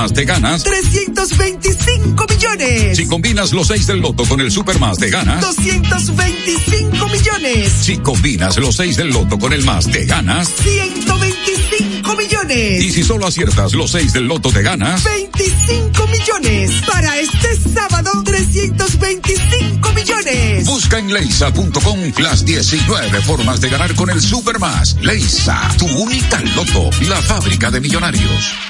de Supermas, te ganas 325 millones. Si combinas los 6 del loto con el Supermas, te ganas 225 millones. Si combinas los 6 del loto con el más, te ganas 125 millones. Y si solo aciertas los 6 del loto, te ganas 25 millones. Para este sábado, 325 millones. Busca en leisa.com las 19 formas de ganar con el Supermas. Leisa, tu única loto la fábrica de millonarios.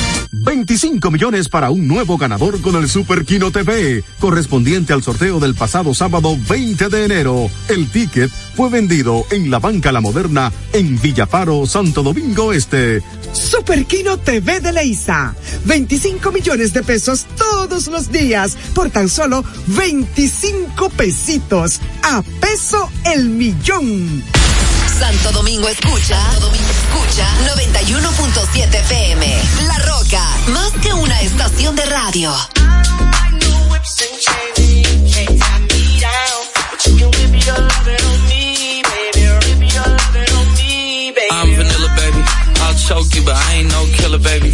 25 millones para un nuevo ganador con el Super Kino TV, correspondiente al sorteo del pasado sábado 20 de enero. El ticket fue vendido en la Banca La Moderna en Villafaro, Santo Domingo Este. Super Kino TV de Leisa. 25 millones de pesos todos los días por tan solo 25 pesitos. A peso el millón. Santo Domingo escucha, Santo Domingo escucha 91.7 FM. La Roca, más que una estación de radio. I'm vanilla, baby. I'll choke you, but I ain't no killer, baby.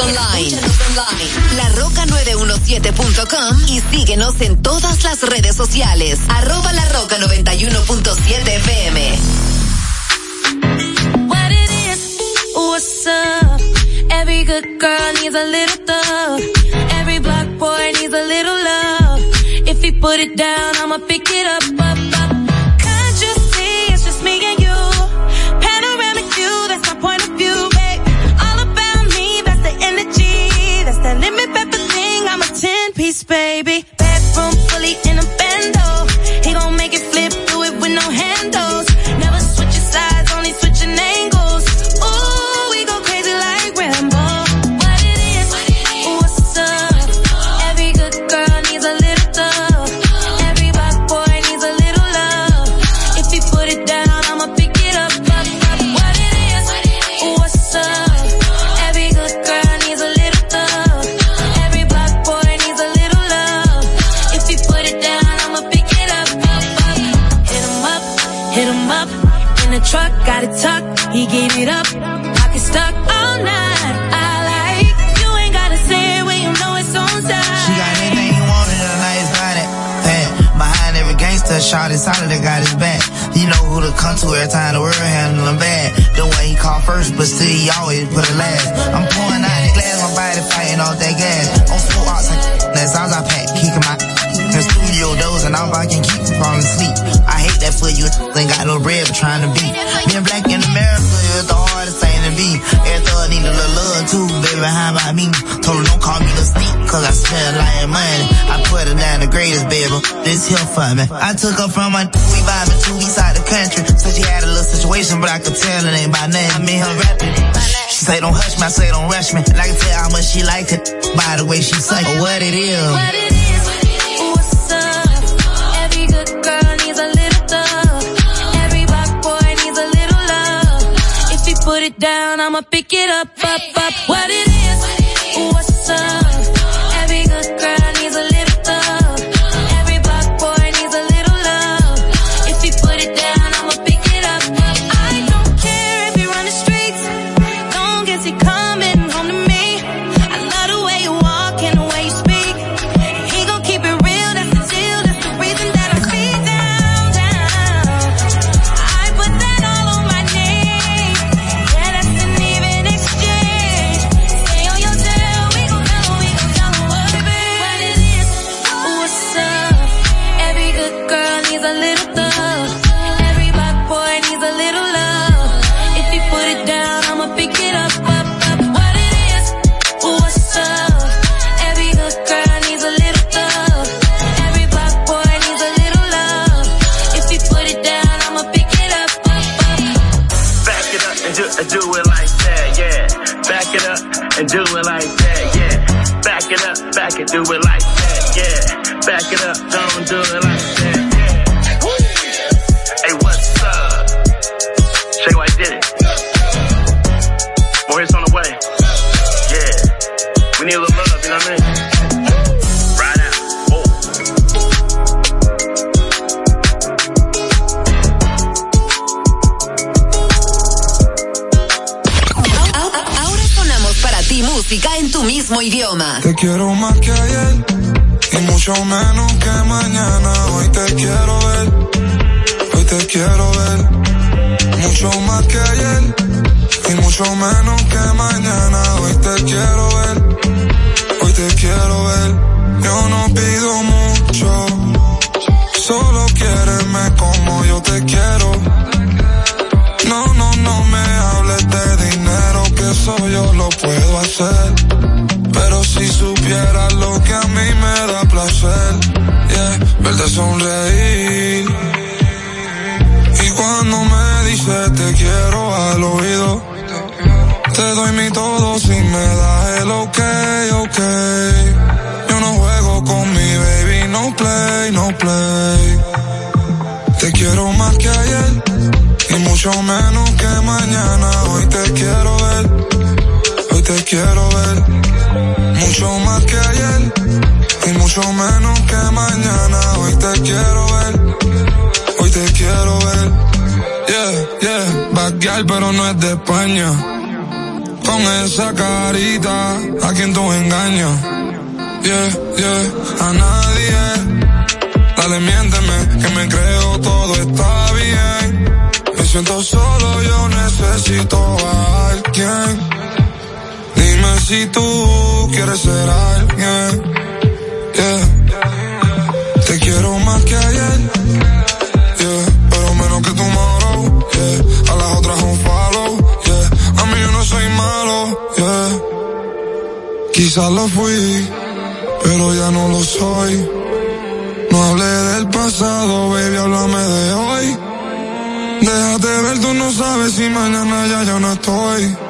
Online. Escúchanos online. LaRoca917.com y síguenos en todas las redes sociales. Arroba La Roca 91.7 FM. What it is, what's up? Every good girl needs a little thug. Every black boy needs a little love. If he put it down, I'ma pick it up, up, up. Piece, baby. Bedroom fully in a bando. He gon' make it flip, do it with no handles. Come to every time the world handle bad. The way he called first, but still he always put it last. I'm pouring out the glass, my body fighting off that gas. On full ox, that's all I pack, kicking my the studio doors and all I can keep from asleep. I hate that for you, ain't got no bread for trying to beat. Being black in America is the hardest thing to be. Every thug need a little love too, baby, how about me? Told her don't call me the sneak, cause I spend like money. Her down the greatest, baby. This here for me. I took her from my, we vibing two weeks out the country. Said she had a little situation, but I could tell it ain't by name. I mean her rapping. She say don't hush me, I say don't rush me. And I can tell how much she like it by the way she say or what it is. What it is, what's up? Every good girl needs a little thug. Every black boy needs a little love. If he put it down, I'ma pick it up, up, up. What it is, quiero más que ayer y mucho menos que mañana. Hoy te quiero ver, hoy te quiero ver. Mucho más que ayer y mucho menos que mañana. Hoy te quiero Mucho más que ayer y mucho menos que mañana. Hoy te quiero ver, hoy te quiero ver. Yeah, yeah, backyard pero no es de España. Con esa carita, a quien tú engañas. Yeah, yeah, a nadie. Dale, miénteme, que me creo todo está bien. Me siento solo, yo necesito a alguien. Si tú quieres ser alguien. Yeah. Te quiero más que ayer. Yeah. Pero menos que tomorrow. Yeah. A las otras un follow. Yeah. A mí yo no soy malo. Yeah. Quizás lo fui, pero ya no lo soy. No hablé del pasado, baby, háblame de hoy. Déjate ver, tú no sabes si mañana ya yo no estoy.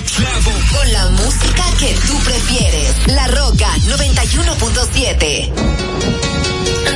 Con la música que tú prefieres. La Roca 91.7.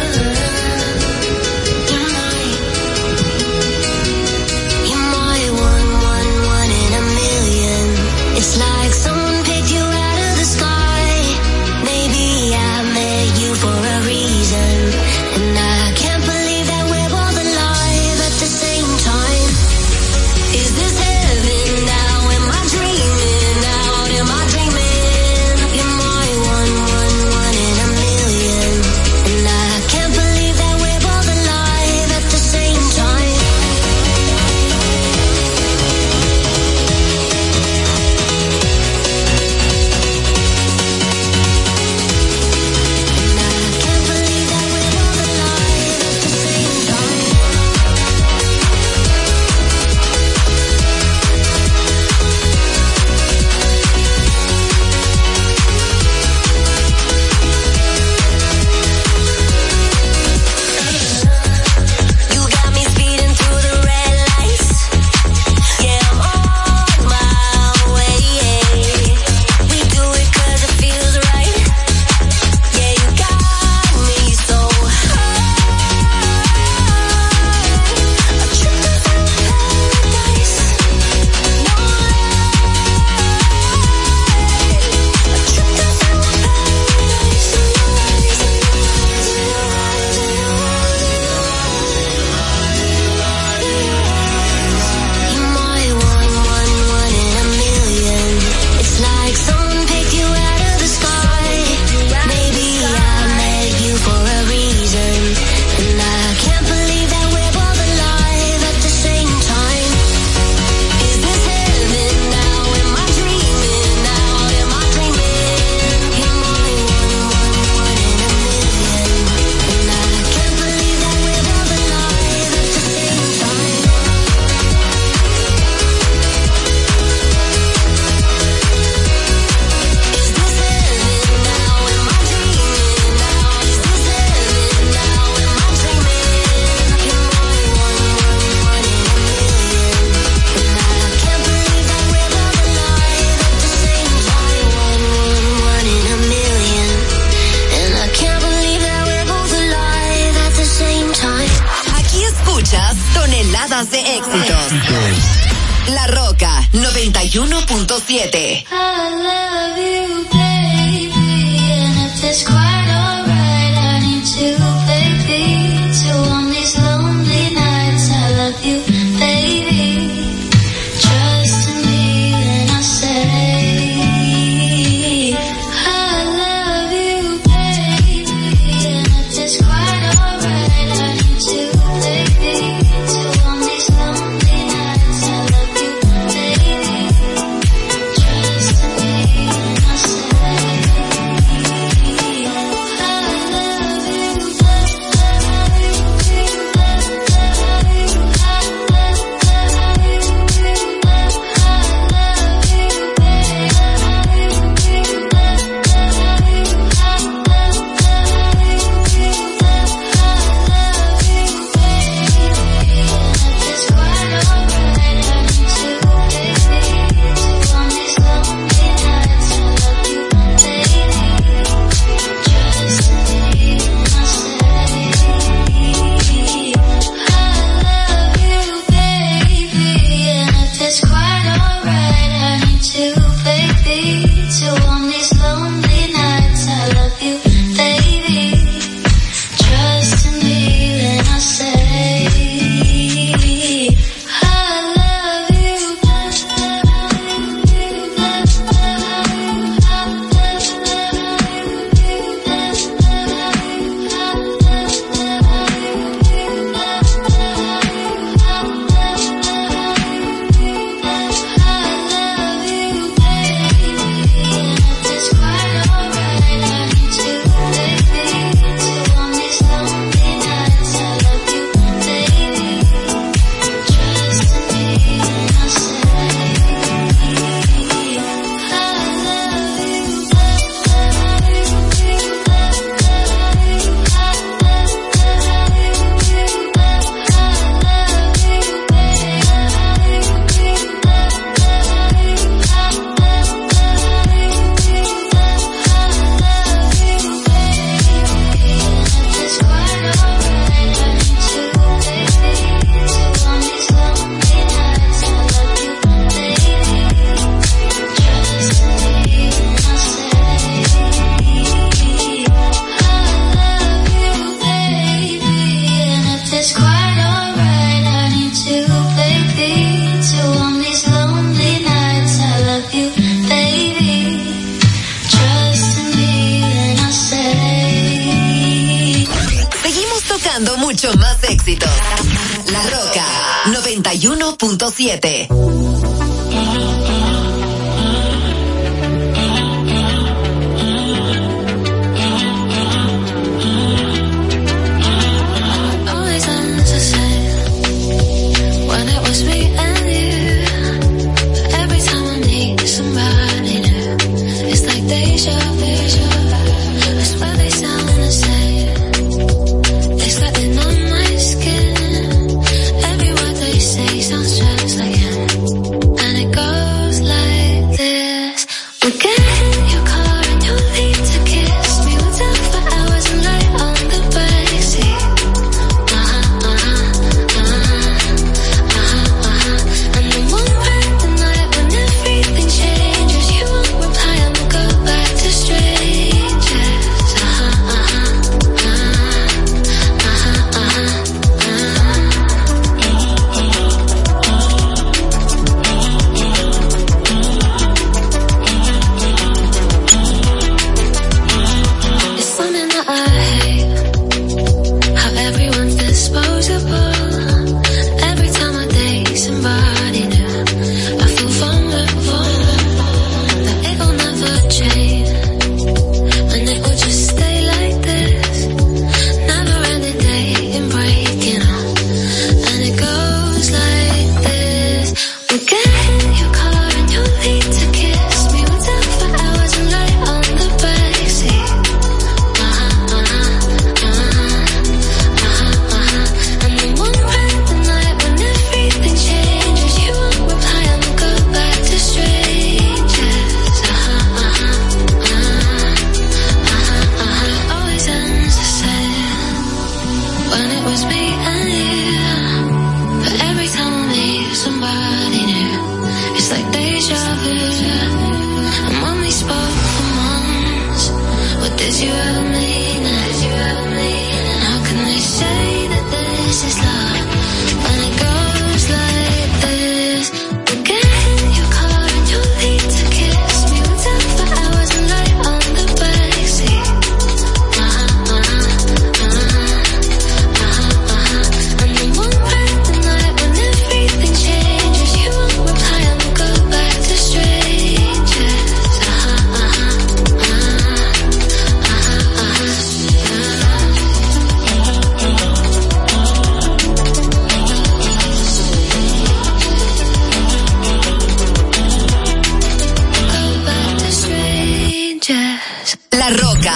La Roca.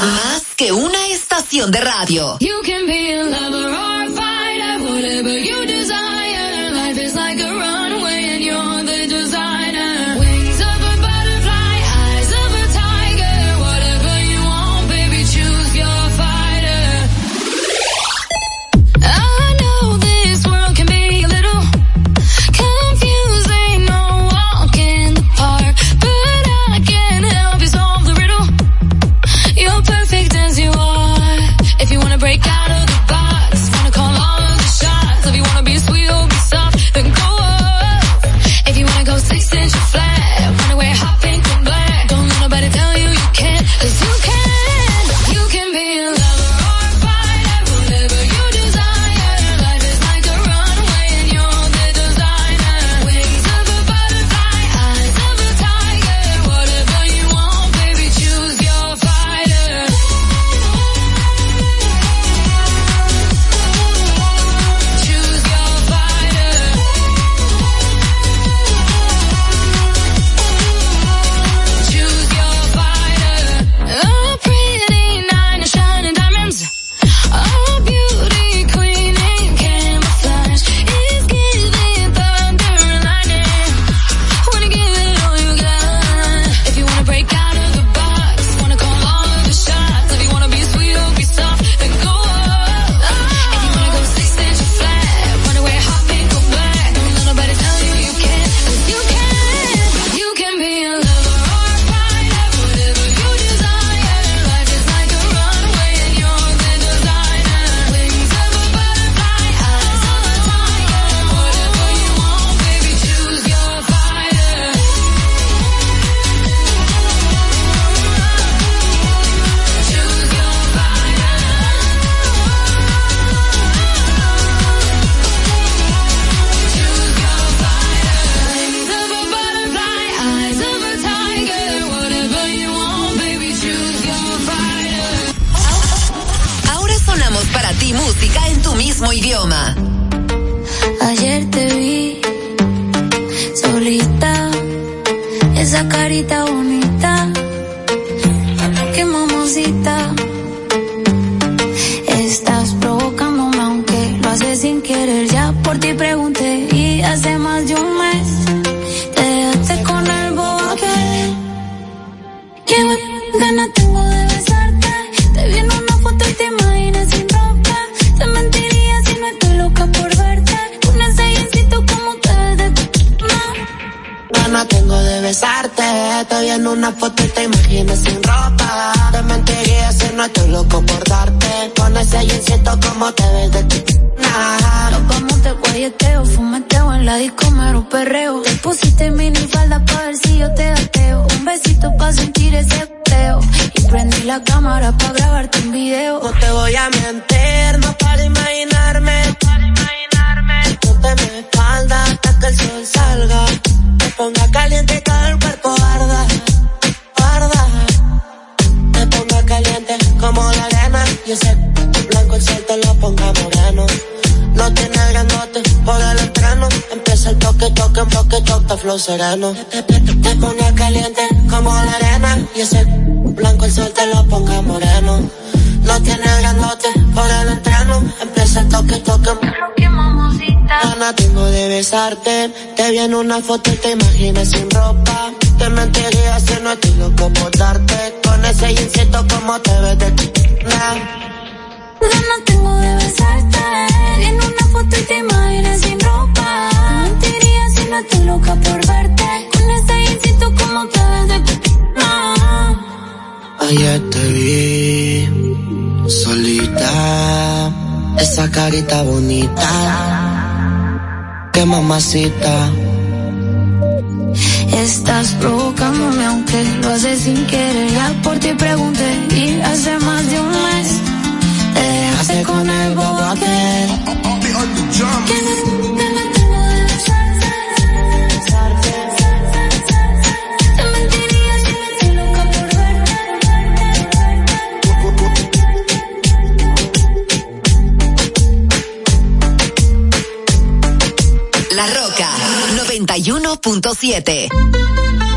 Más que una estación de radio. verano. Te, caliente como la arena. Y ese blanco el sol te lo ponga moreno. No tiene grandote por el entreno. Empieza el toque, toque. Gana tengo de besarte. Te vi en una foto y te imaginas sin ropa. Te mentiría si no estoy loco por darte. Con ese insecto como te ves de ti. Ganas tengo de besarte. En una foto y te imaginas sin ropa ahora estoy loca por verte. Con ese instinto como que desde que... Ah. Ayer te vi solita, esa carita bonita. Qué mamacita. Estás provocándome aunque lo haces sin querer Ya por ti pregunté y hace más de un mes Te dejaste con el bobo aquel 91.7.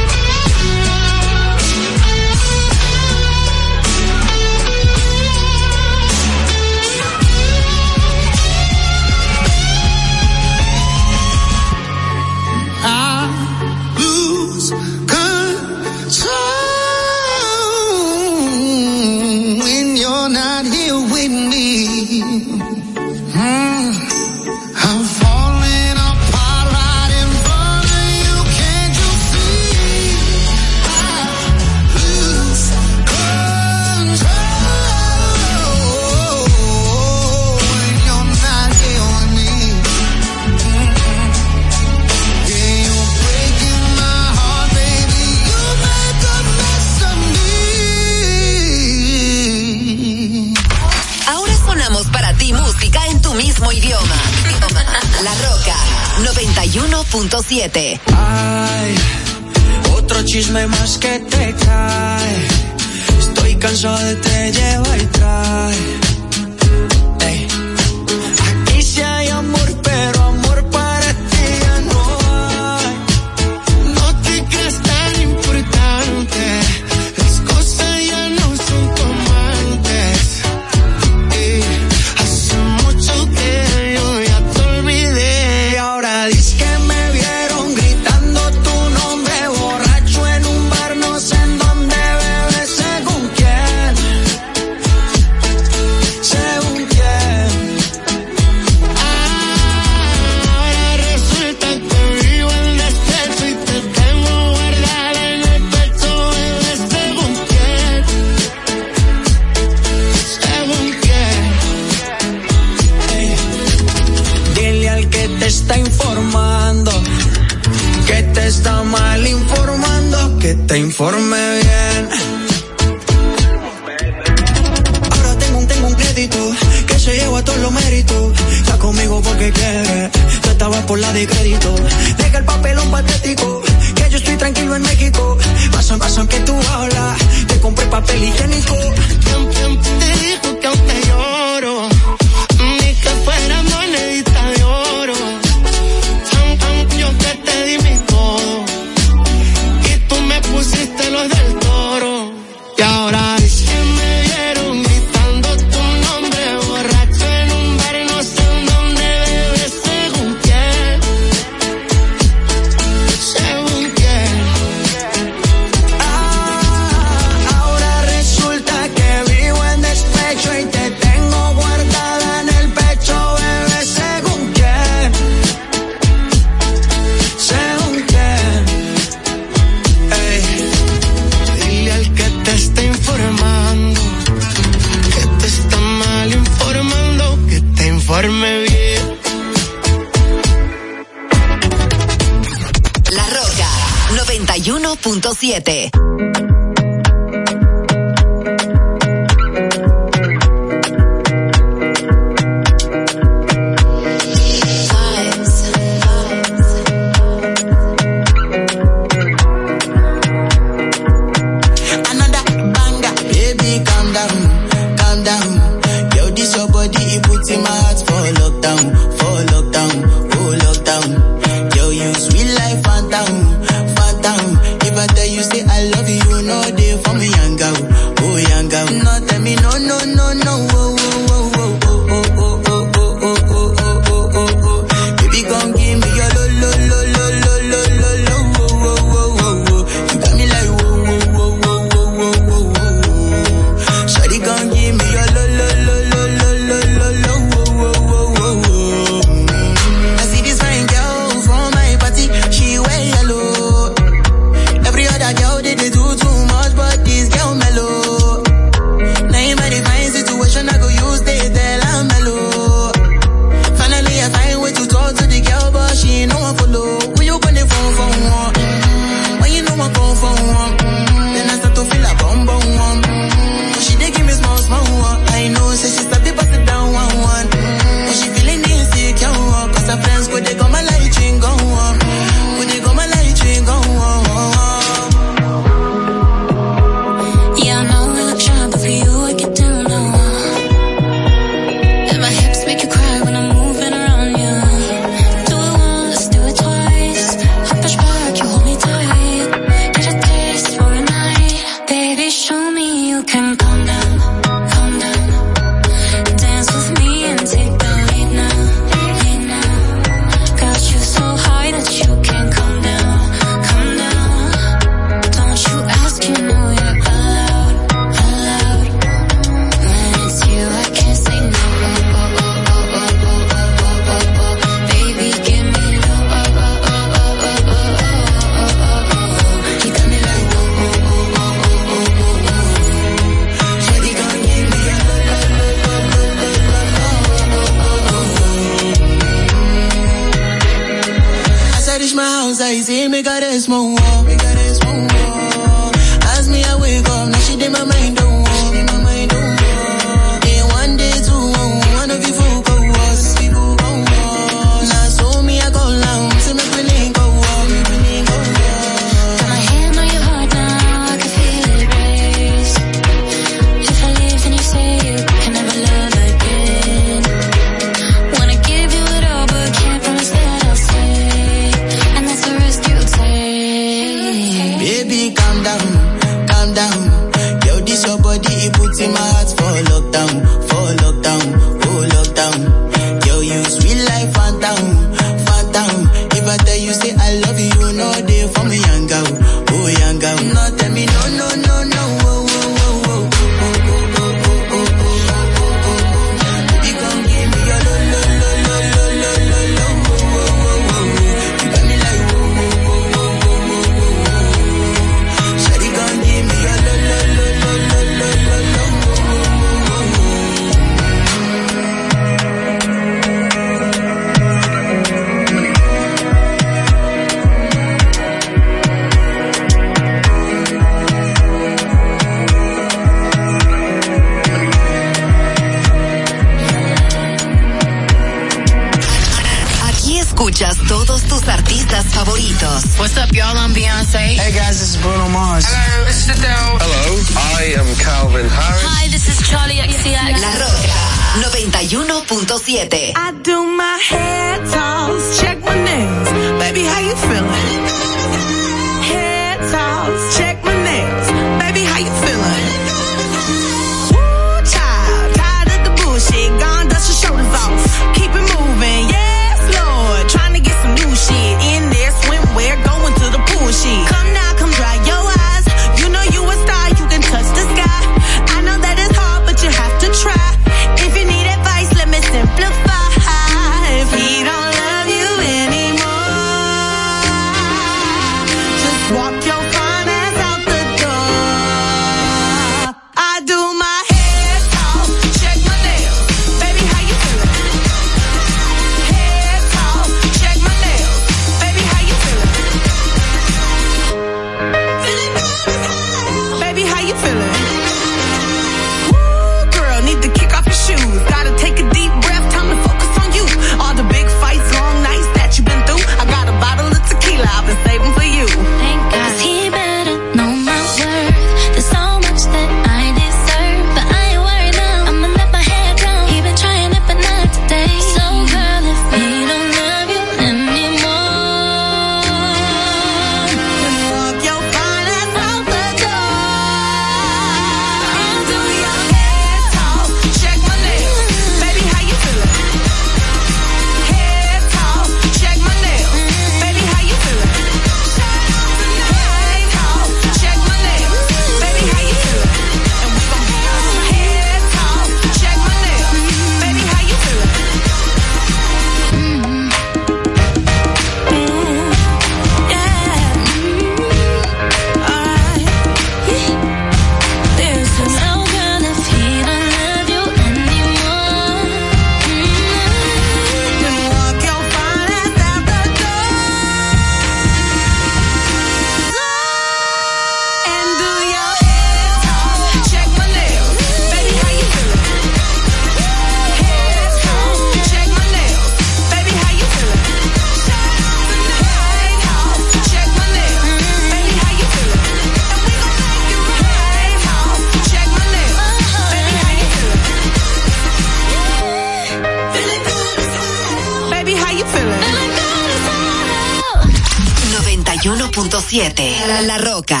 La, Roca.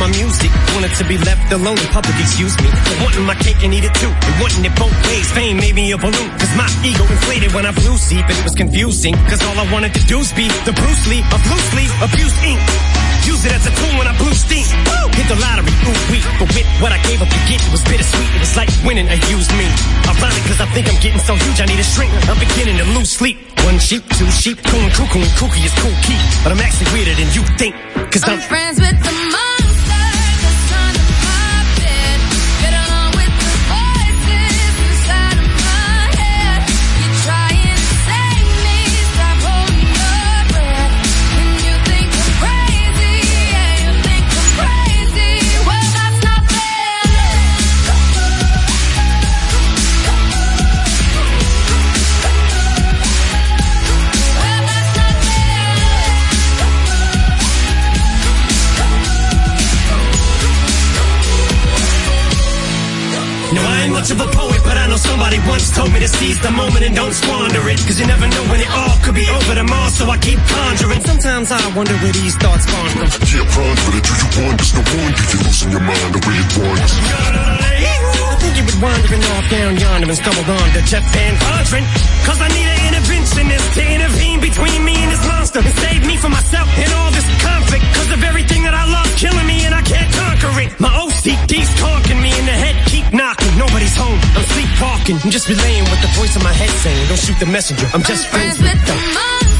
My music. Wanted to be left alone in public, excuse me. Wanting my cake and eat it too. And wanting it both ways. Fame made me a balloon. Cause my ego inflated when I blew sleep and it was confusing. Cause all I wanted to do was be the Bruce Lee of loosely abused ink. Use it as a tool when I blew steam. Woo! Hit the lottery, ooh wee. But with what I gave up to get, it was bittersweet. It's like winning a used me. Ironic cause I think I'm getting so huge I need a shrink. I'm beginning to lose sleep. One sheep, two sheep, coon, cuckoo, and kooky is cool key. But I'm actually weirder than you think. Cause I'm, I'm friends with the much of a poet, but I know somebody once told me to seize the moment and don't squander it. Cause you never know when it all could be over tomorrow, so I keep conjuring. Sometimes I wonder where these thoughts come from. Yeah, prime for the do you want? There's no one, if you losing your mind the way it wants. I think you were wandering off down yonder and stumbled on to Jeff Van Cause I need an interventionist to intervene between me and this monster and save me from myself and all this conflict. Cause of everything that I love killing me and I can't conquer it. My OCD's talking me in the I'm just relaying what the voice in my head saying. Don't shoot the messenger. I'm just friends with them.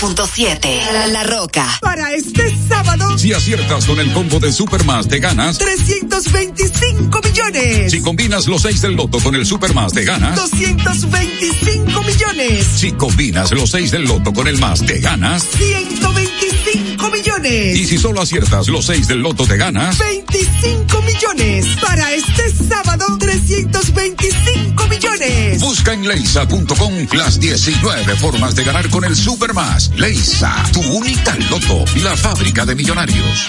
La, la Roca. Para este sábado. Si aciertas con el combo de Supermas, te ganas 325 millones. Si combinas los 6 del loto con el Supermas, te ganas 225 millones. Si combinas los 6 del loto con el más, te ganas 125 millones. Y si solo aciertas los 6 del loto, te ganas 25 millones. Para este sábado, 325 millones. Busca en leisa.com las 19 formas de ganar con el Supermas. Leisa, tu única loto, la fábrica de millonarios.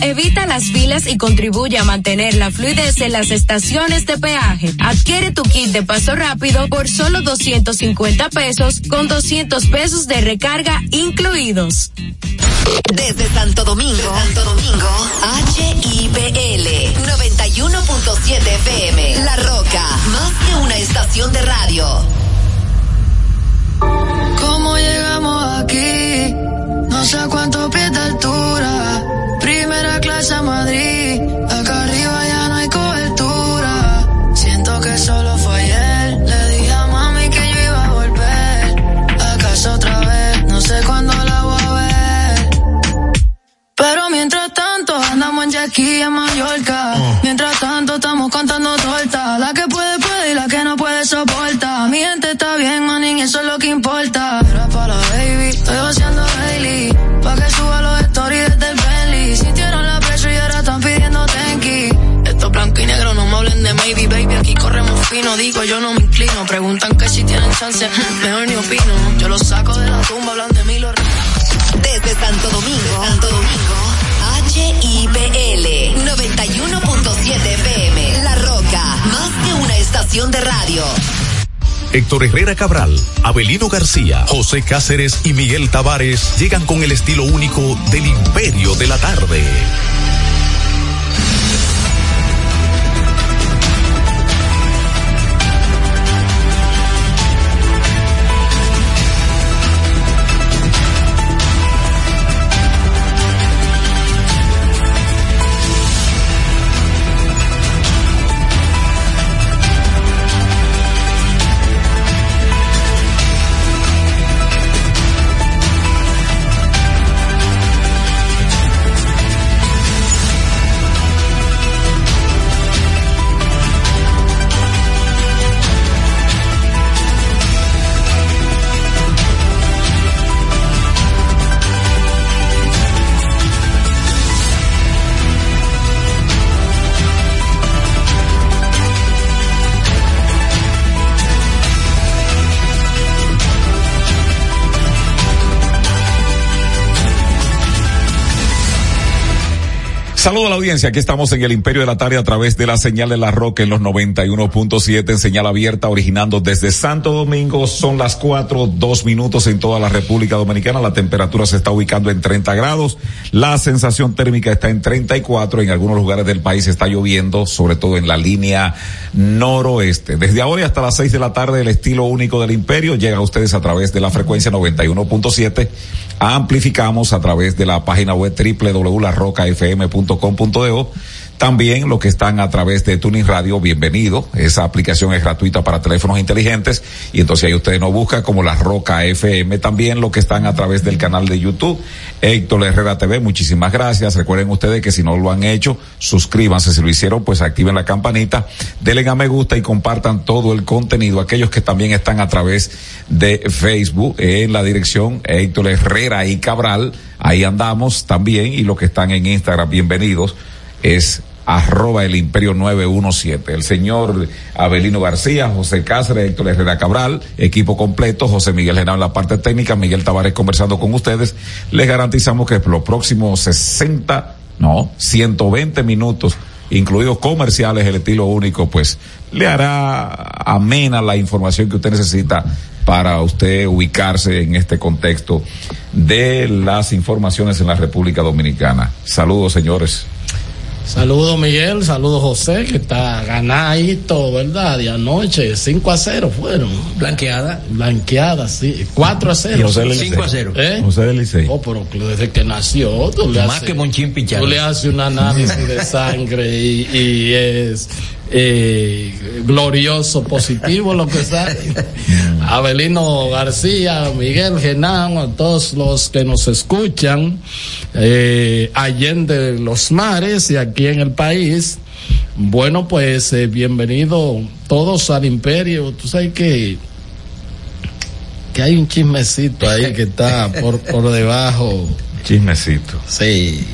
evita las filas y contribuye a mantener la fluidez en las estaciones de peaje. Adquiere tu kit de paso rápido por solo 250 pesos con 200 pesos de recarga incluidos. Desde Santo Domingo, Santo Domingo, HIPL 91.7 FM. La Roca, más que una estación de radio. ¿Cómo llegamos aquí? No sé cuánto pies de altura. Clase a Madrid. Chance, mejor ni opino. Yo los saco de la tumba, hablan de mí, los Desde Santo Domingo, Santo Domingo, HIPL 91.7 FM. La Roca, más que una estación de radio. Héctor Herrera Cabral, Abelino García, José Cáceres y Miguel Tavares llegan con el estilo único del imperio de la tarde. Saludo a la audiencia, aquí estamos en el Imperio de la Tarde a través de la señal de la Roca en los 91.7 en señal abierta, originando desde Santo Domingo. Son las cuatro, dos minutos en toda la República Dominicana. La temperatura se está ubicando en 30 grados. La sensación térmica está en 34. En algunos lugares del país está lloviendo, sobre todo en la línea noroeste. Desde ahora hasta las 6 de la tarde, el estilo único del Imperio llega a ustedes a través de la frecuencia 91.7. Amplificamos a través de la página web www.larrocafm.com.do. También los que están a través de Tuning Radio, bienvenido. Esa aplicación es gratuita para teléfonos inteligentes y entonces ahí ustedes nos buscan como La Roca FM. También los que están a través del canal de YouTube, Héctor Herrera TV, muchísimas gracias. Recuerden ustedes que si no lo han hecho, suscríbanse. Si lo hicieron, pues activen la campanita, denle a me gusta y compartan todo el contenido. Aquellos que también están a través de Facebook en la dirección Héctor Herrera y Cabral, ahí andamos también y los que están en Instagram, bienvenidos. Es arroba el imperio 917. El señor Abelino García, José Cáceres, Héctor Herrera Cabral, equipo completo, José Miguel Genao en la parte técnica, Miguel Tavares conversando con ustedes. Les garantizamos que los próximos 60, no, 120 minutos, incluidos comerciales, el estilo único, pues le hará amena la información que usted necesita para usted ubicarse en este contexto de las informaciones en la República Dominicana. Saludos, señores. Saludos Miguel, saludos José, que está ganadito, ¿verdad? De anoche, 5 a 0 fueron. Blanqueada. Blanqueada, sí. 4 a 0. Y José del 5 a 0. ¿Eh? José del Licey. Oh, pero desde que nació, tú le Más haces, que Monchín Pichar. tú le haces un análisis de sangre y, y es eh, glorioso, positivo lo que sale. Abelino García, Miguel Genán, a todos los que nos escuchan, eh, allende los mares y aquí en el país. Bueno, pues eh, bienvenido todos al imperio. Tú sabes que que hay un chismecito ahí que está por, por debajo. Chismecito. Sí.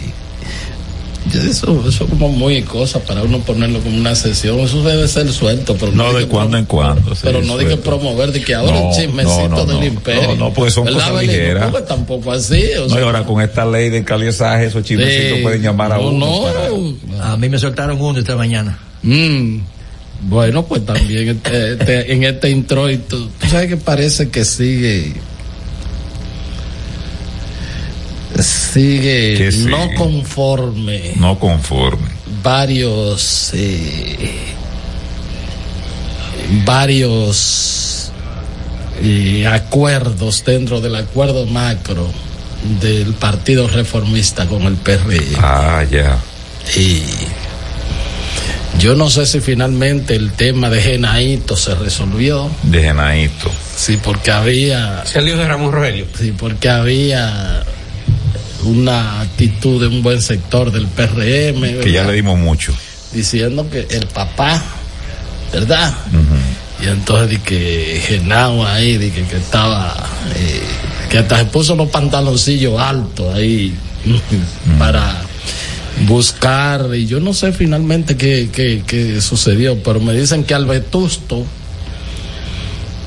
Eso, eso como muy cosa para uno ponerlo como una sesión. Eso debe ser suelto, pero No, de cuando en cuando. sí, pero no de que promover de que ahora No, el chismecito no, no, del no. imperio. No, no, porque son ¿Verdad, cosas ligeras. Porque tampoco así. O No, sea, y ahora con esta ley de calizaje, esos chismecitos Sí. pueden llamar a No, uno. no. para- A mí me soltaron uno esta mañana. Mm. Bueno, pues también este- este- en este introito, tú sabes que parece que sigue. Sigue no conforme No conforme. varios eh, varios eh, acuerdos dentro del acuerdo macro del Partido Reformista con el PRI. Ah, ya. Y yo no sé si finalmente el tema de Genaito se resolvió. De Genaito. Sí, porque había. Salió de Ramón Rogelio. Sí, porque había una actitud de un buen sector del PRM. Que ya le dimos mucho. diciendo que el papá, ¿verdad? Y entonces di que Genao ahí, di que, que estaba, eh, que hasta se puso los pantaloncillos altos ahí para buscar, y yo no sé finalmente qué, qué, qué sucedió, pero me dicen que al Vetusto,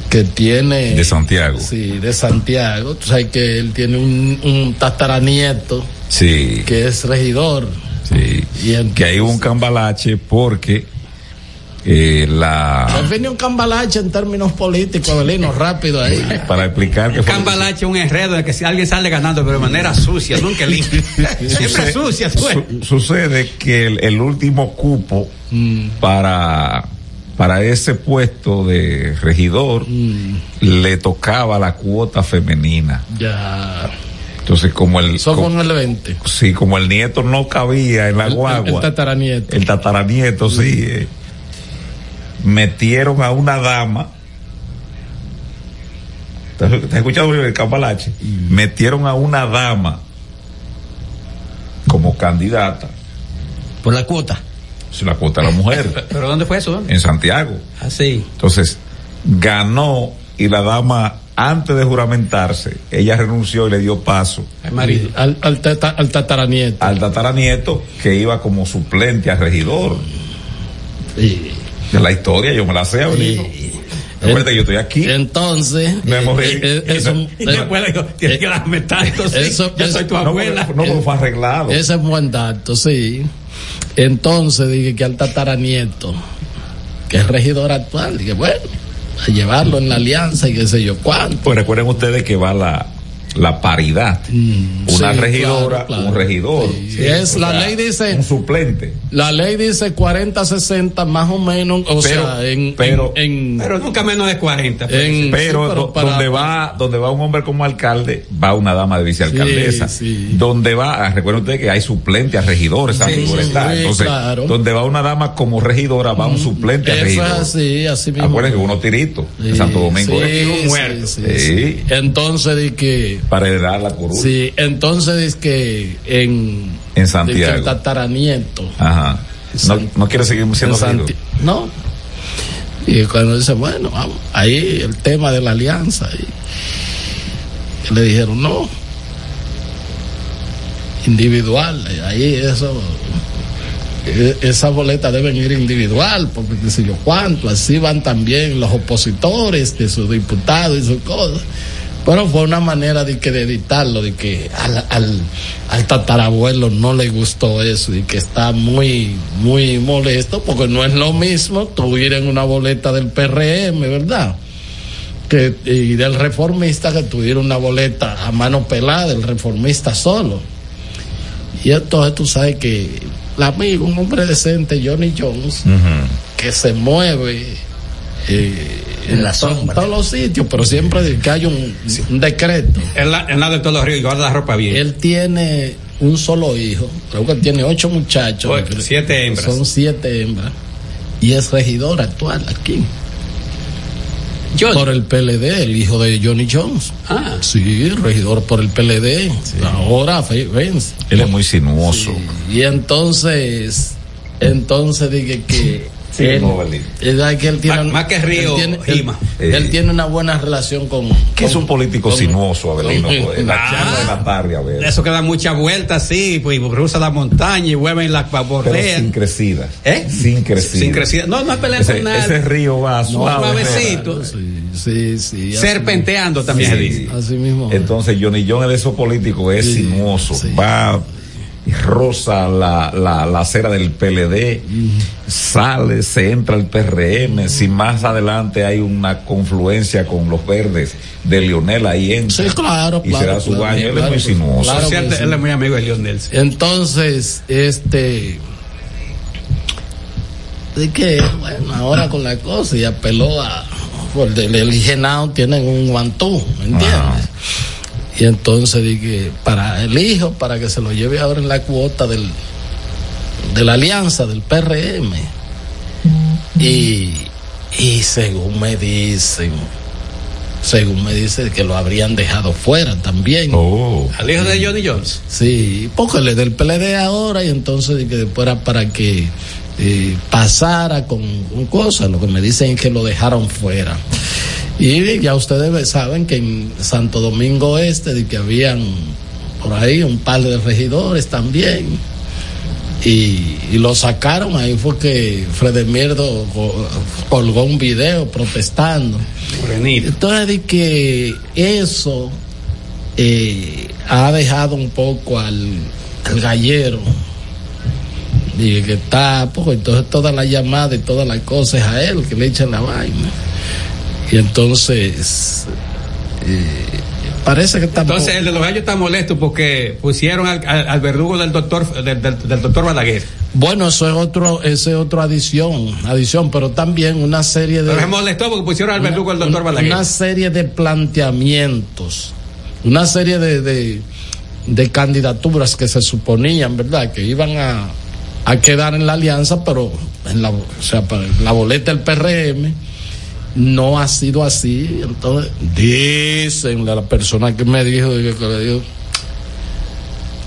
que tiene... De Santiago. Sí, de Santiago, tú sabes que él tiene un, un tataranieto Sí. que es regidor. Sí. Y entonces- Que hay un cambalache porque eh, la. Venía un cambalache en términos políticos, Abelino, rápido ahí. Para explicar que fue. Cambalache, un enredo de que si alguien sale ganando, pero de manera sucia, nunca limpia. Siempre sucia, pues. Su- sucede que el, el último cupo Mm. para para ese puesto de regidor Mm. le tocaba la cuota femenina. Ya. Entonces, como el Eso como, el 20. sí, como el nieto no cabía en la El- guagua, el tataranieto. el tataranieto, sí, eh, metieron a una dama. ¿Te has te has escuchado el cambalache? Mm. Metieron a una dama como candidata. Por la cuota. Es la cuota de la mujer. ¿Pero dónde fue eso? en Santiago. Así. Entonces, ganó y la dama, antes de juramentarse, ella renunció y le dio paso Al marido. Al, al, tata- al tataranieto. al tataranieto que iba como suplente a regidor. Sí. De la historia, yo me la sé, Abelino. Recuerda que yo estoy aquí. Entonces, Me morí. eh, eh, eso, Y la abuela dijo, tienes que darme tanto, sí, eso- yo soy tu No, abuela. no, no, fue arreglado. Ese es buen dato, sí. Entonces dije que al tataranieto, que es regidor actual, dije, bueno, a llevarlo en la alianza y qué sé yo cuánto. Pues recuerden ustedes que va la, la paridad. Una sí, regidora, claro, claro. un regidor. Sí, es- la ley dice- Un suplente. La ley dice 40-60 más o menos, o Pero- sea, en... pero- en, en- Pero nunca menos de 40. pues. en- Pero, sí, pero do- para- donde va donde va un hombre como alcalde, va una dama de vicealcaldesa. Sí, sí. Donde va, ah, recuerden ustedes que hay suplente a regidor, esa Sí, figura sí, está. sí, Entonces, claro. donde va una dama como regidora, va un suplente a Eso es regidor. así, así mismo. Acuérdense que unos tiritos en Santo Domingo. sí, ¿eh? sí, muerto. sí, Sí. sí. Entonces di que... Para heredar la curul. Sí, entonces dice que en... En Santiago. el tataranieto. Aja. No, no quiere seguir siendo en Santi-. No. Y cuando dice, bueno, vamos, ahí el tema de la alianza. Y, y le dijeron, no. Individual. Ahí eso. e- Esas boletas deben ir individual, porque qué sé yo cuánto. Así van también los opositores de sus diputados y sus cosas. Pero fue una manera de que de editarlo, de que al, al, al tatarabuelo no le gustó eso y que está muy, muy molesto porque no es lo mismo tú ir en una boleta del PRM, ¿verdad? Que, y del reformista que tuviera una boleta a mano pelada, del reformista solo. Y entonces tú sabes que el amigo, un hombre decente, Johnny Jones, que se mueve eh, en la sombra. En todos los sitios, pero siempre que hay un, un decreto. En la, en la de todos los ríos y guarda la ropa bien. Él tiene un solo hijo, creo que tiene ocho muchachos. Oye, siete hembras. Son siete hembras. Y es regidor actual aquí. Por el PLD, el hijo de Johnny Jones. Ah. Sí, regidor por el PLD. Ahora vence. Él es muy sinuoso. Y entonces, entonces dije que Sí, él, no, Valí. es que él tiene, Más- más que Río, él tiene, él- Gima. él Eh. tiene una buena relación con. Que es un político con- sinuoso, Abelino. con- en la charla de la tarde, a ver. Eso que da muchas vueltas, sí, pues cruza la montaña y vuelve en la Pero bordea. sin crecida. ¿Eh? Sin crecida. Sin crecida. No, no es pelear Ese, ese río va No, suave. suavecito. Sí, sí, sí. Serpenteando también se Sí. dice. Así mismo. Entonces, Johnny John es de esos políticos, es Sí, sinuoso. sí. Va y roza la, la, la acera del PLD, sale, se entra al PRM. Si más adelante hay una confluencia con los verdes de Lionel, ahí entra. Sí, claro, Y claro, será su claro, baño. Él es claro, muy sinuoso. sí. él es muy amigo de Lionel. sí. Entonces, este. De que, bueno, ahora con la cosa y apeló a. Por el eligenado tienen un guantú, ¿me entiendes? Y entonces dije, para el hijo, para que se lo lleve ahora en la cuota del, de la alianza del PRM. Y, y según me dicen, según me dicen que lo habrían dejado fuera también. Oh. Al hijo de Johnny Jones. Sí, porque le del PLD ahora y entonces y que después era para que eh, pasara con, con cosas. Lo que me dicen es que lo dejaron fuera. Y ya ustedes saben que en Santo Domingo Este, de que habían por ahí un par de regidores también. Y, y lo sacaron, ahí fue que Fredemirdo co- colgó un video protestando. Entonces, de que eso eh, ha dejado un poco al, al gallero. Dije que está, poco, entonces toda la llamada y todas las cosas es a él que le echan la vaina. Y entonces, eh, parece que está Entonces, el de los gallos está molesto porque pusieron al, al- al verdugo del doctor, del, del- del doctor Balaguer. Bueno, eso es otro, ese es otro adición, adición, pero también una serie de. Pero se molestó porque pusieron al verdugo del doctor Balaguer. una serie de planteamientos, una serie de, de, de candidaturas que se suponían, ¿verdad? Que iban a, a quedar en la alianza, pero en la, o sea, para la boleta del PRM no ha sido así. Entonces, dicen la persona que me dijo, que, que le dijo,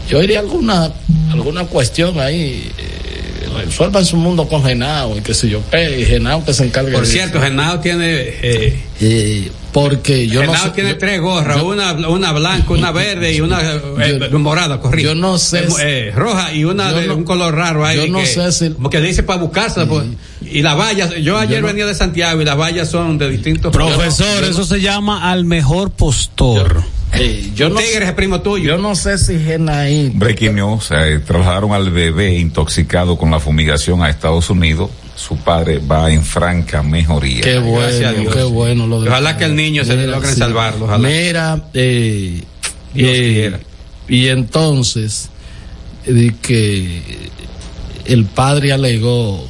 yo diría alguna, alguna cuestión ahí. eh, resuelvan su mundo con Genao y qué sé yo y Genao que se encargue Por de cierto, eso. Genao tiene. Eh, Eh, porque yo no Genao sé, tiene yo- tres gorras, yo- una, una blanca, una verde y una eh, morada, corrido. yo no sé Eh, si- eh, roja y una de no- un color raro ahí. yo no que- sé si- Como que dice para buscarse. pues, y las vallas, yo ayer venía de Santiago y las vallas son de distintos Profesor, eso se llama al mejor postor. yo no Tigres es primo tuyo. Yo no sé si Genaí. Breaking news, eh, trasladaron al bebé intoxicado con la fumigación a Estados Unidos. Su padre va en franca mejoría. Qué bueno, qué bueno lo de Ojalá que el niño se Mira, logren sí. salvarlo, ojalá. Mira, eh, Dios eh, quiera. y entonces, de que el padre alegó,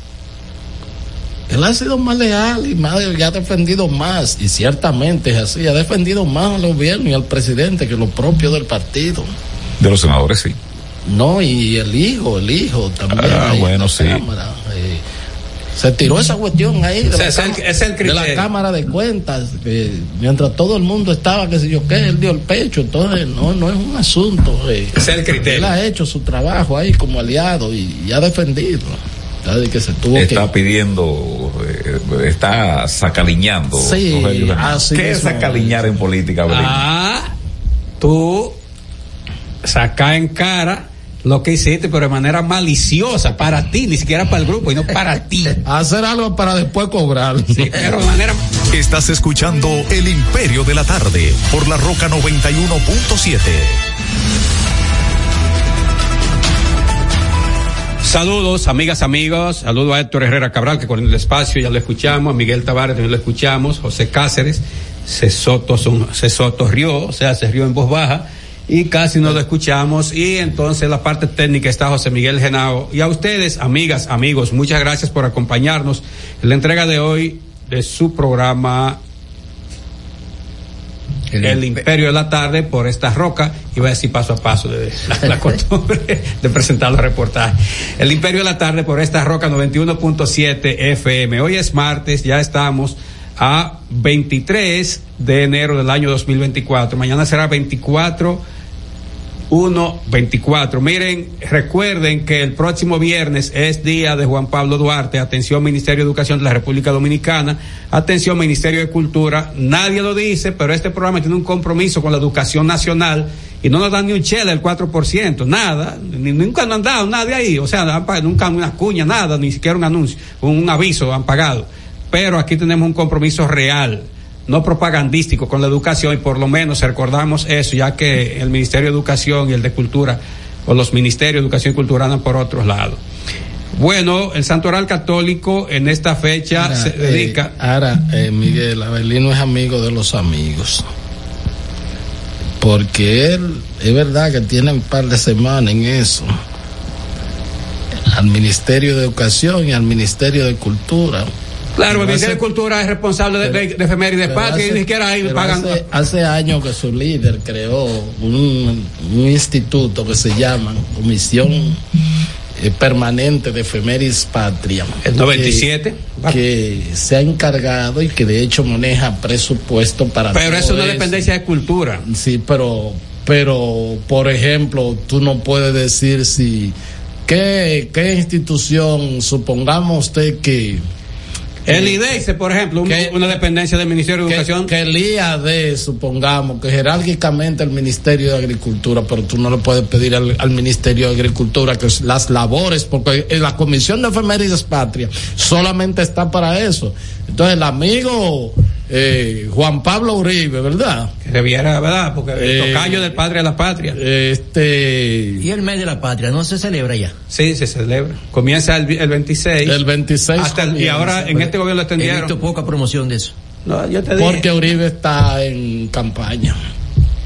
él ha sido más leal y más, y ha defendido más, y ciertamente es así, ha defendido más al gobierno y al presidente que lo propio del partido. De los senadores, sí. No, y el hijo, el hijo también. Ah, bueno, sí. Cámara, eh, se tiró esa cuestión ahí de, O sea, la, es el- cam- es el de la criterio. Cámara de Cuentas, que mientras todo el mundo estaba, que sé yo qué, él dio el pecho, entonces no, no es un asunto. eh. Es el criterio. Él ha hecho su trabajo ahí como aliado y, y ha defendido. ¿sabes? Que se tuvo Está que... pidiendo, eh, está sacaliñando. Sí, así ¿Qué es sacaliñar en política? Ah, tú saca en cara lo que hiciste, pero de manera maliciosa para ti, ni siquiera para el grupo, y no para ti. Hacer algo para después cobrar. Sí, pero de manera Estás escuchando El Imperio de la Tarde por la Roca 91.7. Saludos, amigas, amigos. Saludo a Héctor Herrera Cabral, que con el espacio ya lo escuchamos. A Miguel Tavares también lo escuchamos. José Cáceres. Se Soto, son- se Soto rió, o sea, se rió en voz baja. Y casi no lo escuchamos. Y entonces la parte técnica está José Miguel Genao. Y a ustedes, amigas, amigos, muchas gracias por acompañarnos en la entrega de hoy de su programa el, Imperio de la Tarde por esta roca, iba a decir paso a paso de la, la costumbre de presentar los reportajes. El Imperio de la Tarde por esta roca 91.7 FM. Hoy es martes, ya estamos a 23 de enero del año 2024. Mañana será 24 1 24. Miren, recuerden que el próximo viernes es día de Juan Pablo Duarte. Atención Ministerio de Educación de la República Dominicana. Atención Ministerio de Cultura. Nadie lo dice, pero este programa tiene un compromiso con la educación nacional y no nos dan ni un chela el 4%, nada, ni, nunca nos han dado nadie ahí, o sea, han nunca una cuña, nada, ni siquiera un anuncio, un aviso han pagado. Pero aquí tenemos un compromiso real no propagandístico con la educación y por lo menos recordamos eso, ya que el Ministerio de Educación y el de Cultura, o los Ministerios de Educación y Cultura andan por otros lados. Bueno, el Santo Oral Católico en esta fecha Ahora, se eh, dedica. ahora, eh, Miguel Abelino es amigo de los amigos. Porque él, es verdad que tiene un par de semanas en eso. Al Ministerio de Educación y al Ministerio de Cultura. Claro, el Ministerio de Cultura es responsable de, de, de efemérides patria y ni siquiera ahí pagan. Hace, hace años que su líder creó un, un instituto que se llama Comisión eh, Permanente de Efemérides Patria. El 97. Que, que se ha encargado y que de hecho maneja presupuesto para Pero eso es una dependencia de cultura. Sí, pero, pero, por ejemplo, tú no puedes decir si, ¿qué, qué institución, supongamos usted que... El IDEICE, por ejemplo, un- que- una dependencia del Ministerio de Educación. que el IAD, supongamos, que jerárquicamente el Ministerio de Agricultura, pero tú no le puedes pedir al, al Ministerio de Agricultura que las labores, porque la Comisión de Efemérides Patria solamente está para eso. Entonces, el amigo eh, Juan Pablo Uribe, ¿verdad? Que debiera, ¿verdad? Porque el Eh, tocayo del padre de la patria. Este. Y el mes de la patria, ¿no se celebra ya? Sí, se celebra. Comienza el, el 26. El 26 Hasta el- y ahora en este gobierno lo He extendieron. visto poca promoción de eso. No, yo te dije. Porque Uribe está en campaña.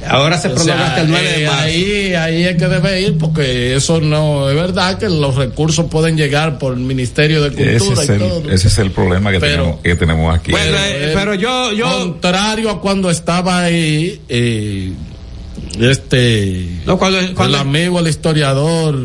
Ahora se O prolonga sea, hasta el 9 de eh, marzo. Ahí, ahí es que debe ir, porque eso no es verdad que los recursos pueden llegar por el Ministerio de Ese Cultura es, y el, todo. ese es el problema que, Pero- tenemos, que tenemos aquí. Bueno, eh, pero yo, yo. Contrario a cuando estaba ahí, eh, este. No, cuando- cuando- el amigo, el historiador,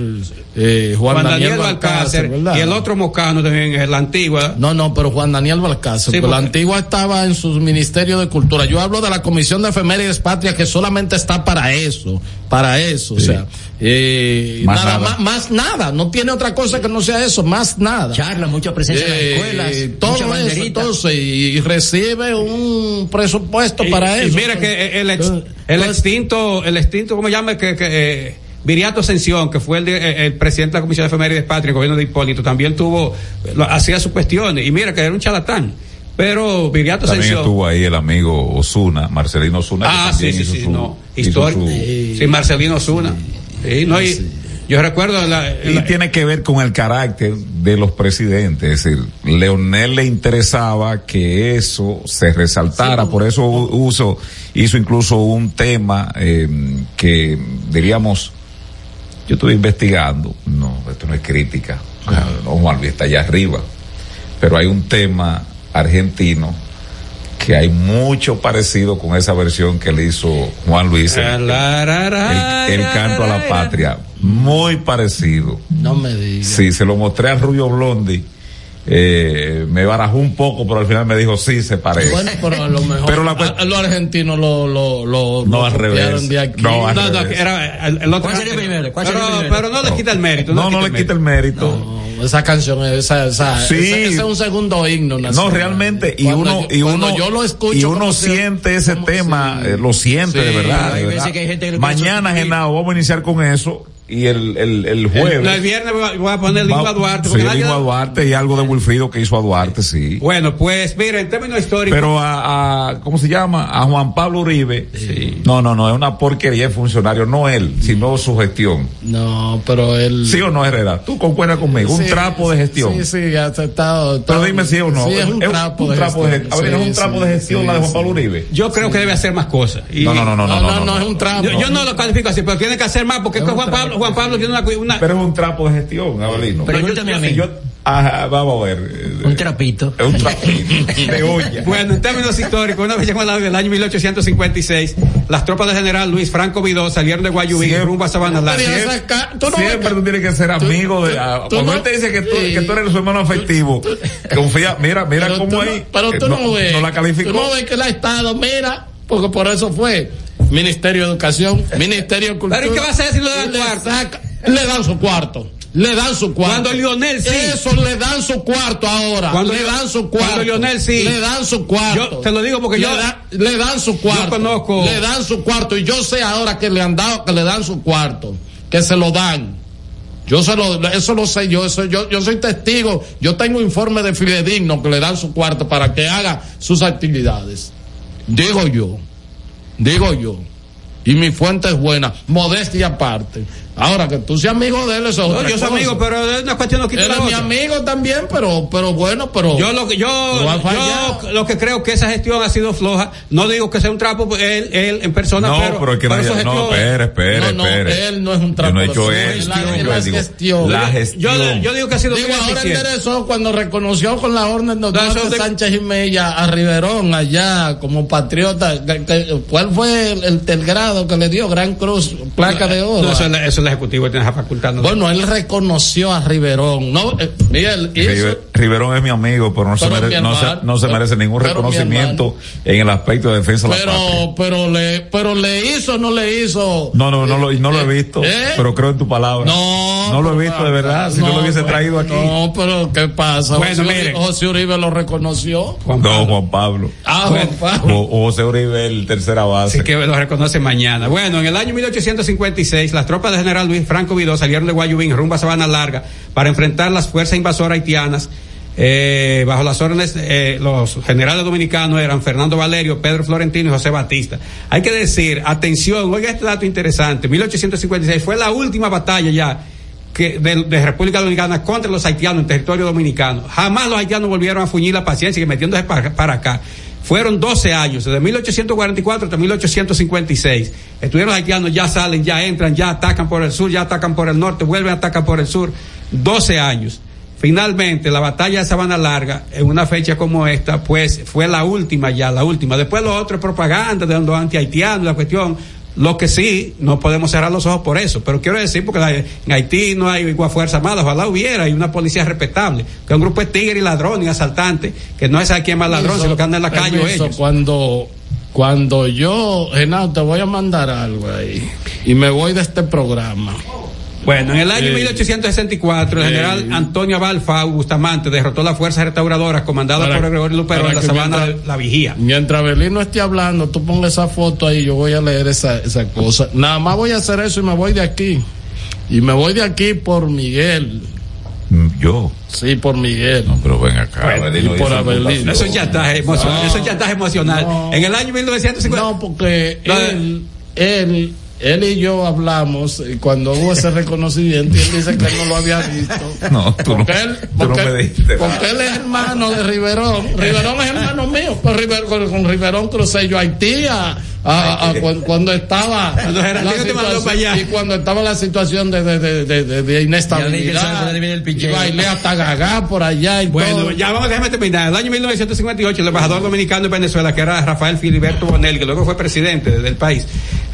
eh, Juan, Juan Daniel, Daniel Balcácer, y el otro mocano también, el antigua. No, no, pero Juan Daniel Balcácer. Sí, pero la antigua estaba en su Ministerio de Cultura. Yo hablo de la Comisión de Efemérides Patria que solamente está para eso, para eso. O sea, eh, Más nada, nada. Más, más nada. No tiene otra cosa que no sea eso, más nada. Charla, mucha presencia en las Eh, escuelas, todo mucha eso, entonces, y recibe un presupuesto Y- para y eso. mira que el, ex- el entonces, extinto, el extinto, ¿cómo llama? Que, que, eh, Viriato Ascensión, que fue el, de- eh, el presidente de la Comisión de Efemérides Patria, el gobierno de Hipólito, también tuvo, hacía sus cuestiones. Y mira que era un charlatán. Pero Viriato También Ascensión. estuvo ahí el amigo Osuna, Marcelino Osuna. que Ah, sí, también sí, hizo sí, su- no. Histórico. su- Sí, Marcelino Zuna. Sí, no, yo recuerdo la, Y la- tiene que ver con el carácter de los presidentes. Es decir, Leonel le interesaba que eso se resaltara, por eso uso, hizo incluso un tema eh, que diríamos, yo estuve investigando, no, esto no es crítica, no, Juan Luis está allá arriba, pero hay un tema argentino que hay mucho parecido con esa versión que le hizo Juan Luis, el, el- el canto a la patria, muy parecido. No me digas. Sí, se lo mostré a Rubio Blondi. Eh, me barajó un poco, pero al final me dijo sí, se parece. Bueno, pero a lo mejor Pero la a- a los argentinos lo, lo, lo, No, lo al revés. de aquí. No, al no, no, revés. era el, el otro. ¿Cuál sería primero? ¿Cuál sería pero, primero? pero no le quita el mérito. no, no le quita el mérito. Esa canción, esa, esa, Sí. ese, ese es un segundo himno. No, nacional. realmente, y Cuando uno, y cuando uno, yo lo escucho, y uno siente ese tema, si- eh, lo siente de Sí, verdad. hay de veces verdad. que hay gente que Mañana, Genao, vamos a iniciar con eso, y el, el, el jueves. No, el viernes voy a- poner el himno a Duarte. Sí, el himno a Duarte y algo de Wilfrido que hizo a Duarte, sí. Bueno, pues mira, en términos históricos. Pero a, a, ¿cómo se llama? A Juan Pablo Uribe. No, no, no, es una porquería de funcionario, no él, sino su gestión. No, pero él. ¿Sí o no, Herrera? Tú concuerdas conmigo, un Sí, trapo de gestión. Sí, sí, aceptado. Pero dime si o no. Sí, es un trapo de trapo de gestión. gestión. A ver, es un Sí, trapo sí, de gestión sí, la de Juan sí. Pablo Uribe. Yo creo que debe hacer más cosas. Y- No, no, no, no, no, no, no, es un trapo. Yo, yo no lo califico así, pero tiene que hacer más porque es que Juan Pablo, Juan Pablo tiene una, una Pero es un trapo de gestión, Abelino. Pregúntame a mí. Yo, ajá, vamos a ver. eh, Un trapito. Es un trapo de olla. Bueno, en términos históricos, una como la del año 1856, las tropas del general Luis Franco Vidó salieron de Guayubín Siempre- rumbo a Sabana Larga. Tú no ves Siempre tú tienes que ser amigo de. tú cuando no- él te dice que tú, sí. que tú eres su hermano afectivo, confía, mira, mira Pero cómo ahí. no- Pero tú eh, no, ves. No la calificó. Tú no ves que él ha estado, mira, porque por eso fue. Ministerio de Educación, Ministerio de Cultura. Pero ¿y qué va a hacer si no le saca- Le dan su cuarto. Le dan su cuarto. Cuando Lionel sí. Eso le dan su cuarto ahora. Cuando le dan su cuarto. cuando Lionel sí. Le dan su cuarto. Yo te lo digo porque le yo- da- le dan su cuarto. conozco- Le dan su cuarto. Y yo sé ahora que le han dado, que le dan su cuarto. Que se lo dan. Yo se lo, eso lo sé yo, eso, yo, yo soy testigo, yo tengo informe de fidedigno que le dan su cuarto para que haga sus actividades. Digo yo, digo yo. Y mi fuente es buena, modestia aparte. Ahora que tú seas amigo de él, eso es No, otra yo soy cosa. amigo, pero es una cuestión no quita Él la es mi amigo también, pero, pero bueno, pero. Yo lo que yo, No yo lo que creo que esa gestión ha sido floja. No digo que sea un trapo él, él en persona, No, pero, pero es que no, gestión- espere, espere, No, no, espere. él no es un trapo Yo no he de hecho eso. la- yo la digo, gestión. La Yo, gestión. yo digo que ha sido Digo, ahora enderezó cuando reconoció con la orden doctor No, eso de- Sánchez y Mella a Riverón allá como patriota. que- que- ¿Cuál fue el, el, el grado que le dio? Gran Cruz, placa de oro. No, eso, es, la- eso el ejecutivo que tiene esa facultad. no- Bueno, él reconoció a Riverón. No, eh, River- Riverón es mi amigo, pero no, se, no, no merece ningún reconocimiento en el aspecto de defensa de la patria. pero, pero le, pero le hizo, no le hizo. No, no, no, lo, no lo he visto, ¿Eh? pero creo en tu palabra. No, No lo he visto de verdad, si no, lo hubiese pero- traído aquí. No, pero ¿qué pasa? Bueno, José, mire. Uribe, José Uribe lo reconoció. Juan No, Pablo. Juan Pablo. Ah, Juan Pablo. O, o José Uribe, el tercera base. Así que lo reconoce mañana. Bueno, en el año 1856, las tropas del general Luis Franco Vidó salieron de Guayubín rumbo a Sabana Larga para enfrentar las fuerzas invasoras haitianas. Eh, bajo las órdenes, eh, los generales dominicanos eran Fernando Valerio, Pedro Florentino y José Batista. Hay que decir, atención, oiga este dato interesante, 1856 fue la última batalla ya que de, República Dominicana contra los haitianos en territorio dominicano. Jamás los haitianos volvieron a fuñir la paciencia y metiéndose para acá. Fueron 12 años, desde 1844 hasta 1856. Estuvieron haitianos, ya salen, ya entran, ya atacan por el sur, ya atacan por el norte, vuelven a atacar por el sur. 12 años. Finalmente, la batalla de Sabana Larga, en una fecha como esta, pues fue la última ya, la última. Después lo otro es propaganda de los anti-haitianos, la cuestión. Lo que sí, no podemos cerrar los ojos por eso. Pero quiero decir, porque la- en Haití no hay igual fuerza armada, ojalá hubiera, hay una policía respetable, que un grupo de tigres y ladrones y asaltantes, que no es a quién más ladrón, sino que anda en la calle permiso, ellos. Cuando, cuando yo, Genao, te voy a mandar algo ahí. Y me voy de este programa. Bueno, en el año Eh, 1864, el eh, general Antonio Abalfa Bustamante derrotó las fuerzas restauradoras comandadas Para- por Gregorio Luperón en la sabana mientras- La Vigía. Mientras Belín no esté hablando, tú ponle esa foto ahí, yo voy a leer esa, esa cosa. Nada más voy a hacer eso y me voy de aquí. Y me voy de aquí por Miguel. Yo. Sí, por Miguel. No, pero ven acá. Bueno, Abelino y por Abelino. Eso es chantaje emocional. No. Eso es chantaje emocional. No. En el año 1950. No, porque No, él, él, él y yo hablamos eh, cuando hubo ese reconocimiento y él dice que él no lo había visto. No, tú no, Porque él, tú no porque, me dijiste porque él es hermano de Riverón. Riverón es hermano mío. Con, River- con, con Riverón crucé yo a Haití a, a- a- cuando, cuando estaba Cuando mandó situación- para allá. y cuando estaba la situación de, de, de, de, inestabilidad y bailé hasta Gagá por allá y Bueno, todo. ya vamos, déjame terminar. En el año 1958, el embajador dominicano en Venezuela, que era Rafael Filiberto Bonel, que luego fue presidente del país,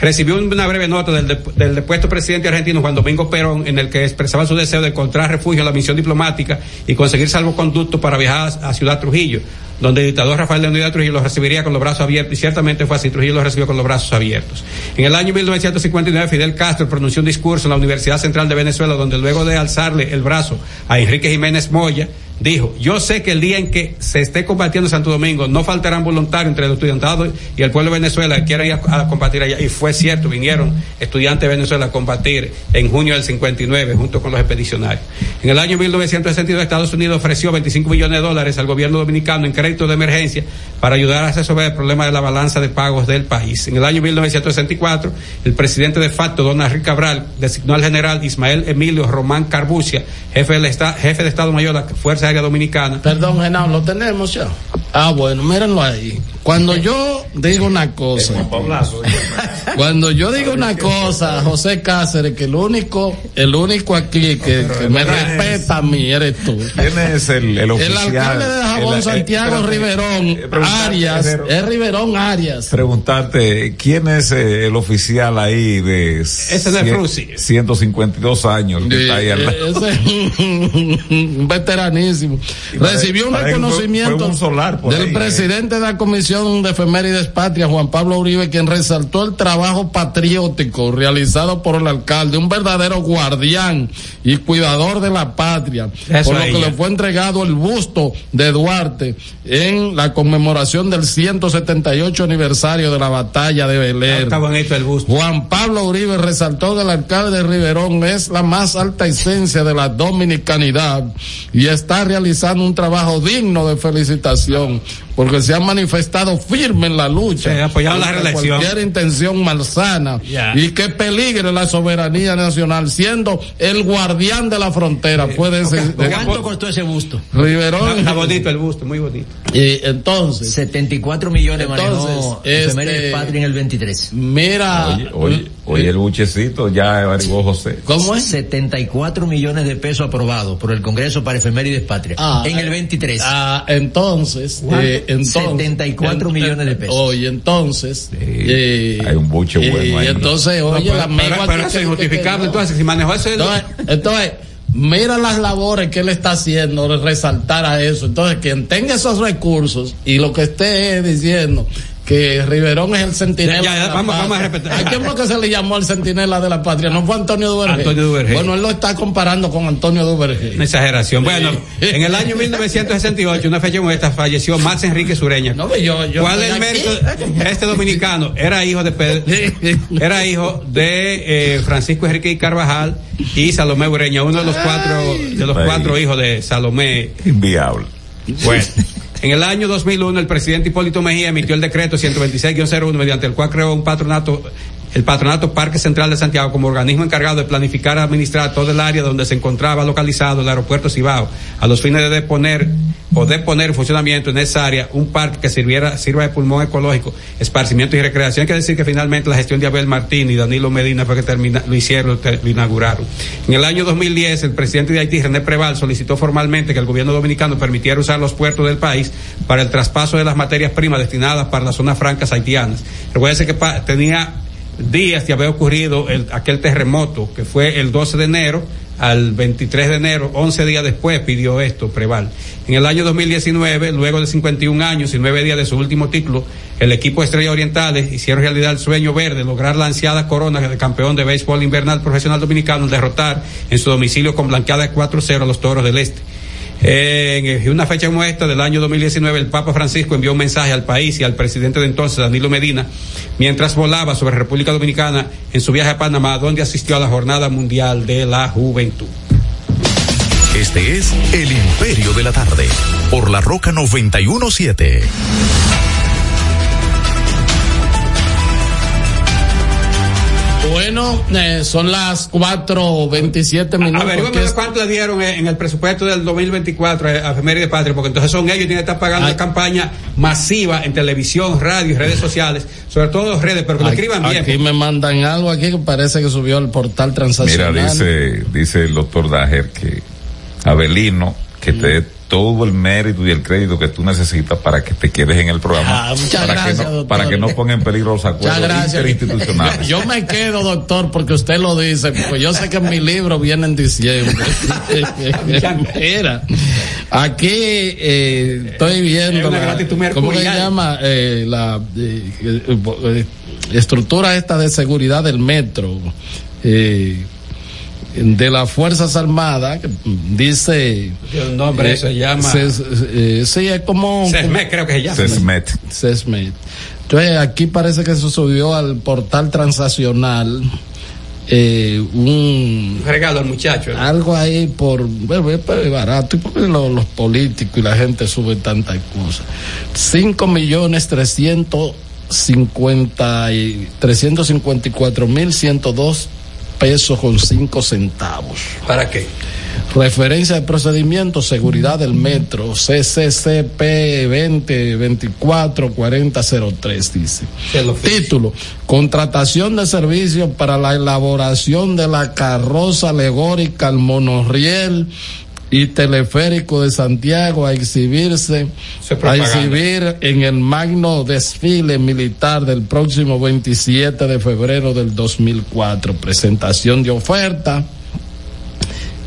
recibió una breve nota del, de- del depuesto presidente argentino Juan Domingo Perón, en el que expresaba su deseo de encontrar refugio en la misión diplomática y conseguir salvoconducto para viajar a Ciudad Trujillo, donde el dictador Rafael de Unidad Trujillo los recibiría con los brazos abiertos, y ciertamente fue así, Trujillo los recibió con los brazos abiertos. En el año 1959, Fidel Castro pronunció un discurso en la Universidad Central de Venezuela, donde luego de alzarle el brazo a Enrique Jiménez Moya, dijo, yo sé que el día en que se esté combatiendo en Santo Domingo, no faltarán voluntarios entre los estudiantados y el pueblo de Venezuela que quieran ir a, combatir allá. Y fue cierto, vinieron estudiantes de Venezuela a combatir en junio del 59 junto con los expedicionarios. En el año 1962 Estados Unidos ofreció 25 millones de dólares al gobierno dominicano en crédito de emergencia para ayudar a resolver el problema de la balanza de pagos del país. En el año 1964, el presidente de facto, don Henrique Cabral, designó al general Ismael Emilio Román Carbucia, jefe, jefe de Estado Mayor de la Fuerza Dominicana. Perdón, Genao, lo tenemos ya. Ah, bueno, mírenlo ahí. Cuando yo digo una cosa, cuando yo digo una cosa, José Cáceres, que el único, el único aquí que, que me respeta a mí eres tú. ¿Quién es el, el El oficial? alcalde de Jabón, El- eh, Santiago Riverón, eh, Arias, es Riverón Arias. Preguntarte, ¿quién es eh, el oficial ahí de Ese cien- Frusi. 152 años que está ahí al lado? Ese es un veteranísimo. Recibió un fue- reconocimiento fue un solar por del ahí, eh. presidente de la Comisión de Efemérides Patria, Juan Pablo Uribe, quien resaltó el trabajo patriótico realizado por el alcalde, un verdadero guardián y cuidador de la patria, Eso por lo que le fue entregado el busto de Duarte en la conmemoración del 178 aniversario de la batalla de Belén. Juan Pablo Uribe resaltó que el alcalde de Riverón es la más alta esencia de la dominicanidad y está realizando un trabajo digno de felicitación porque se ha manifestado firme en la lucha Sí, apoyando la reelección. cualquier intención malsana Ya. y que peligre la soberanía nacional siendo el guardián de la frontera puede ser de- ¿Cuánto costó ese busto? Riverón Está, bonito el busto, muy bonito. y entonces 74 millones manejó Entonces, Efemérides este- Patria en el 23. mira Oye, oye, oye, el buchecito ya averiguó José. ¿cómo es? 74 millones de pesos aprobados por el Congreso para Efemérides Patria. Ah, en el 23. Ah, entonces, eh, entonces 74 millones de pesos. Oye, entonces, eh, hay un buche eh, bueno ahí. entonces, oye, No, pero- amigo pero- aquí pero eso es injustificable, que- entonces, si manejó ese- Entonces, entonces, mira las labores que él está haciendo, de resaltar a eso. Entonces, quien tenga esos recursos y lo que esté diciendo que Riverón es el centinela. Ya, ya, de la vamos- a repetir. ¿A quién fue que se le llamó el centinela de la patria? No fue Antonio Duvergé. Antonio Duvergé. Bueno, él lo está comparando con Antonio Duvergé. Una exageración. Bueno, en el año 1968, una fecha como esta, falleció Max Enrique Sureña. No, yo- yo ¿Cuál es el mérito? Este dominicano era hijo de Pedro- era hijo de eh, Francisco Enrique y Carvajal y Salomé Ureña, uno de los cuatro de los Ay. cuatro hijos de Salomé. Inviable. Bueno, en el año 2001 el presidente Hipólito Mejía emitió el decreto 126-01 mediante el cual creó un patronato el Patronato Parque Central de Santiago como organismo encargado de planificar y administrar todo el área donde se encontraba localizado el aeropuerto Cibao, a los fines de deponer o de poner en funcionamiento en esa área un parque que sirviera, sirva de pulmón ecológico, esparcimiento y recreación. Hay que decir que finalmente la gestión de Abel Martín y Danilo Medina fue que termina, lo hicieron, lo, inauguraron. En el año 2010, el presidente de Haití, René Preval, solicitó formalmente que el gobierno dominicano permitiera usar los puertos del país para el traspaso de las materias primas destinadas para las zonas francas haitianas. Recuerden que tenía días de haber ocurrido el- aquel terremoto que fue el 12 de enero al 23 de enero, 11 días después pidió esto Preval. En el año 2019, luego de 51 años y 9 días de su último título, el equipo Estrella Orientales hicieron realidad el sueño verde, lograr la ansiada corona de campeón de béisbol invernal profesional dominicano, derrotar en su domicilio con blanqueada de 4-0 a los Toros del Este. En una fecha como esta del año 2019, el Papa Francisco envió un mensaje al país y al presidente de entonces, Danilo Medina, mientras volaba sobre República Dominicana en su viaje a Panamá, donde asistió a la Jornada Mundial de la Juventud. Este es El Imperio de la Tarde, por la Roca 917. Bueno, eh, son las 4.27 minutos. Averígame cuánto le dieron en el presupuesto del 2024 a Efeméride Patria, porque entonces son ellos que tienen que estar pagando una campaña masiva en televisión, radio y redes sociales, sobre todo redes, pero que lo escriban bien. Aquí me mandan algo aquí que parece que subió al portal Mira, transaccional. dice, dice el doctor Dager que Abelino, que te dé todo el mérito y el crédito que tú necesitas para que te quedes en el programa. Ah, muchas para, gracias, que no, doctor. para que no ponga en peligro los Muchas acuerdos gracias. interinstitucionales. Yo me quedo, doctor, porque usted lo dice, porque yo sé que en mi libro viene en diciembre. Mira, aquí eh, estoy viendo Es la- ¿cómo se llama? Eh, la eh, eh, eh, estructura esta de seguridad del metro. eh, de las Fuerzas Armadas, que dice... El nombre se llama- eh, sí, es como... Sesmet, creo que se llama. Sesmet. Sesmet. Entonces, aquí parece que se subió al portal transaccional eh, un regalo al muchacho. ¿eh? algo ahí por bueno, es pues, barato y porque lo- los políticos y la gente suben tantas cosas 5 millones 350 y 354 mil 102 pesos con 5 centavos ¿Para qué? Referencia de procedimiento, seguridad del metro, CCCP 2024-4003, dice. Título, contratación de servicios para la elaboración de la carroza alegórica al monorriel y teleférico de Santiago a exhibirse, a exhibir en el magno desfile militar del próximo 27 de febrero del 2004. Presentación de oferta.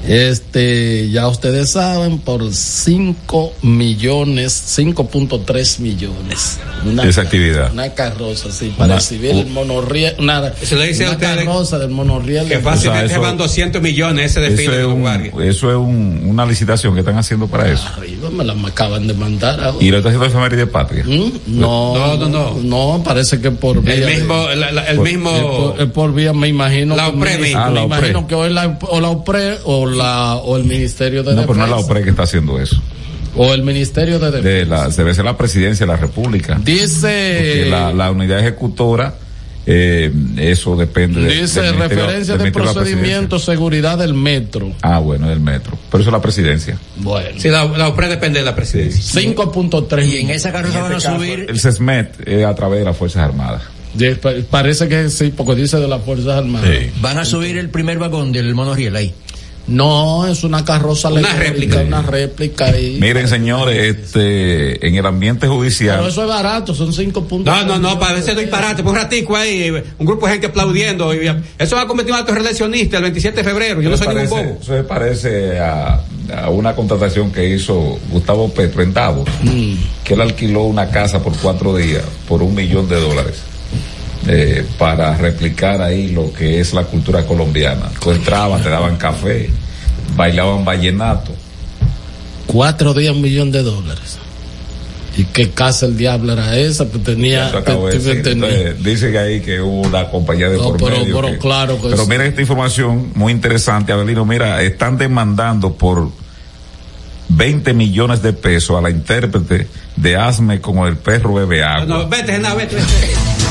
Este, ya ustedes saben, por 5 millones, 5.3 millones. Esa actividad. Una carroza, sí, para Una- exhibir el monorriel, una, Se le dice a una ustedes carroza del monorriel. Que fácilmente O sea, eso- van 200 millones ese Eso desfile es, de un- eso es un- una licitación que están haciendo para eso. Arriba me la acaban de mandar ahora. Y lo está haciendo Efeméride Patria. ¿Mm? No, No, no, no. No, parece que por vía. El de- mismo, la- la- el Por- mismo. es por, es por vía, me imagino. La OPRE. Ah, la me OPRE. imagino que o la, o la OPRE o, la, o el Ministerio de No, pero no es la Defensa. OPRE que está haciendo eso. O el Ministerio de Defensa. De la, debe ser la presidencia de la República. Dice. La, la unidad ejecutora, eh, eso depende de. Dice del Ministerio- referencia del la procedimiento, seguridad del metro. Ah, bueno, del metro. Pero eso es la presidencia. Bueno. Sí, la, la OPRE depende de la presidencia. 5.3. Y en esa carroza van a subir. El CESMET es a través de las Fuerzas Armadas. Parece que sí, porque dice de las Fuerzas Armadas. Van a subir el primer vagón del monorriel ahí. No, es una carroza Una réplica. Una réplica. Y... Miren, señores, este, en el ambiente judicial. Pero eso es barato, son 5 puntos. No, no, no, parece disparate. Por un ratico ahí, un grupo de gente aplaudiendo. Y eso va a en un acto relacionista el 27 de febrero. Yo no Eso soy ningún parece- bobo. Eso se parece a, a una contratación que hizo Gustavo Petro en Davos, Mm. que él alquiló una casa por cuatro días por un millón de dólares eh, para replicar ahí lo que es la cultura colombiana. Tú entrabas, te daban café, bailaban vallenato. Cuatro días, un millón de dólares. ¿Y qué casa el diablo era esa? Pues tenía. De te- decir. tenía- Entonces, dice que ahí que hubo una compañía de No, por pero- medio pero que- claro que pero sí. mira esta información muy interesante, Abelino. Mira, están demandando por 20 millones de pesos a la intérprete de Asme como el perro bebe agua. No, vete, Genao, vete, vete.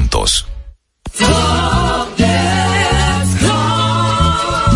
juntos.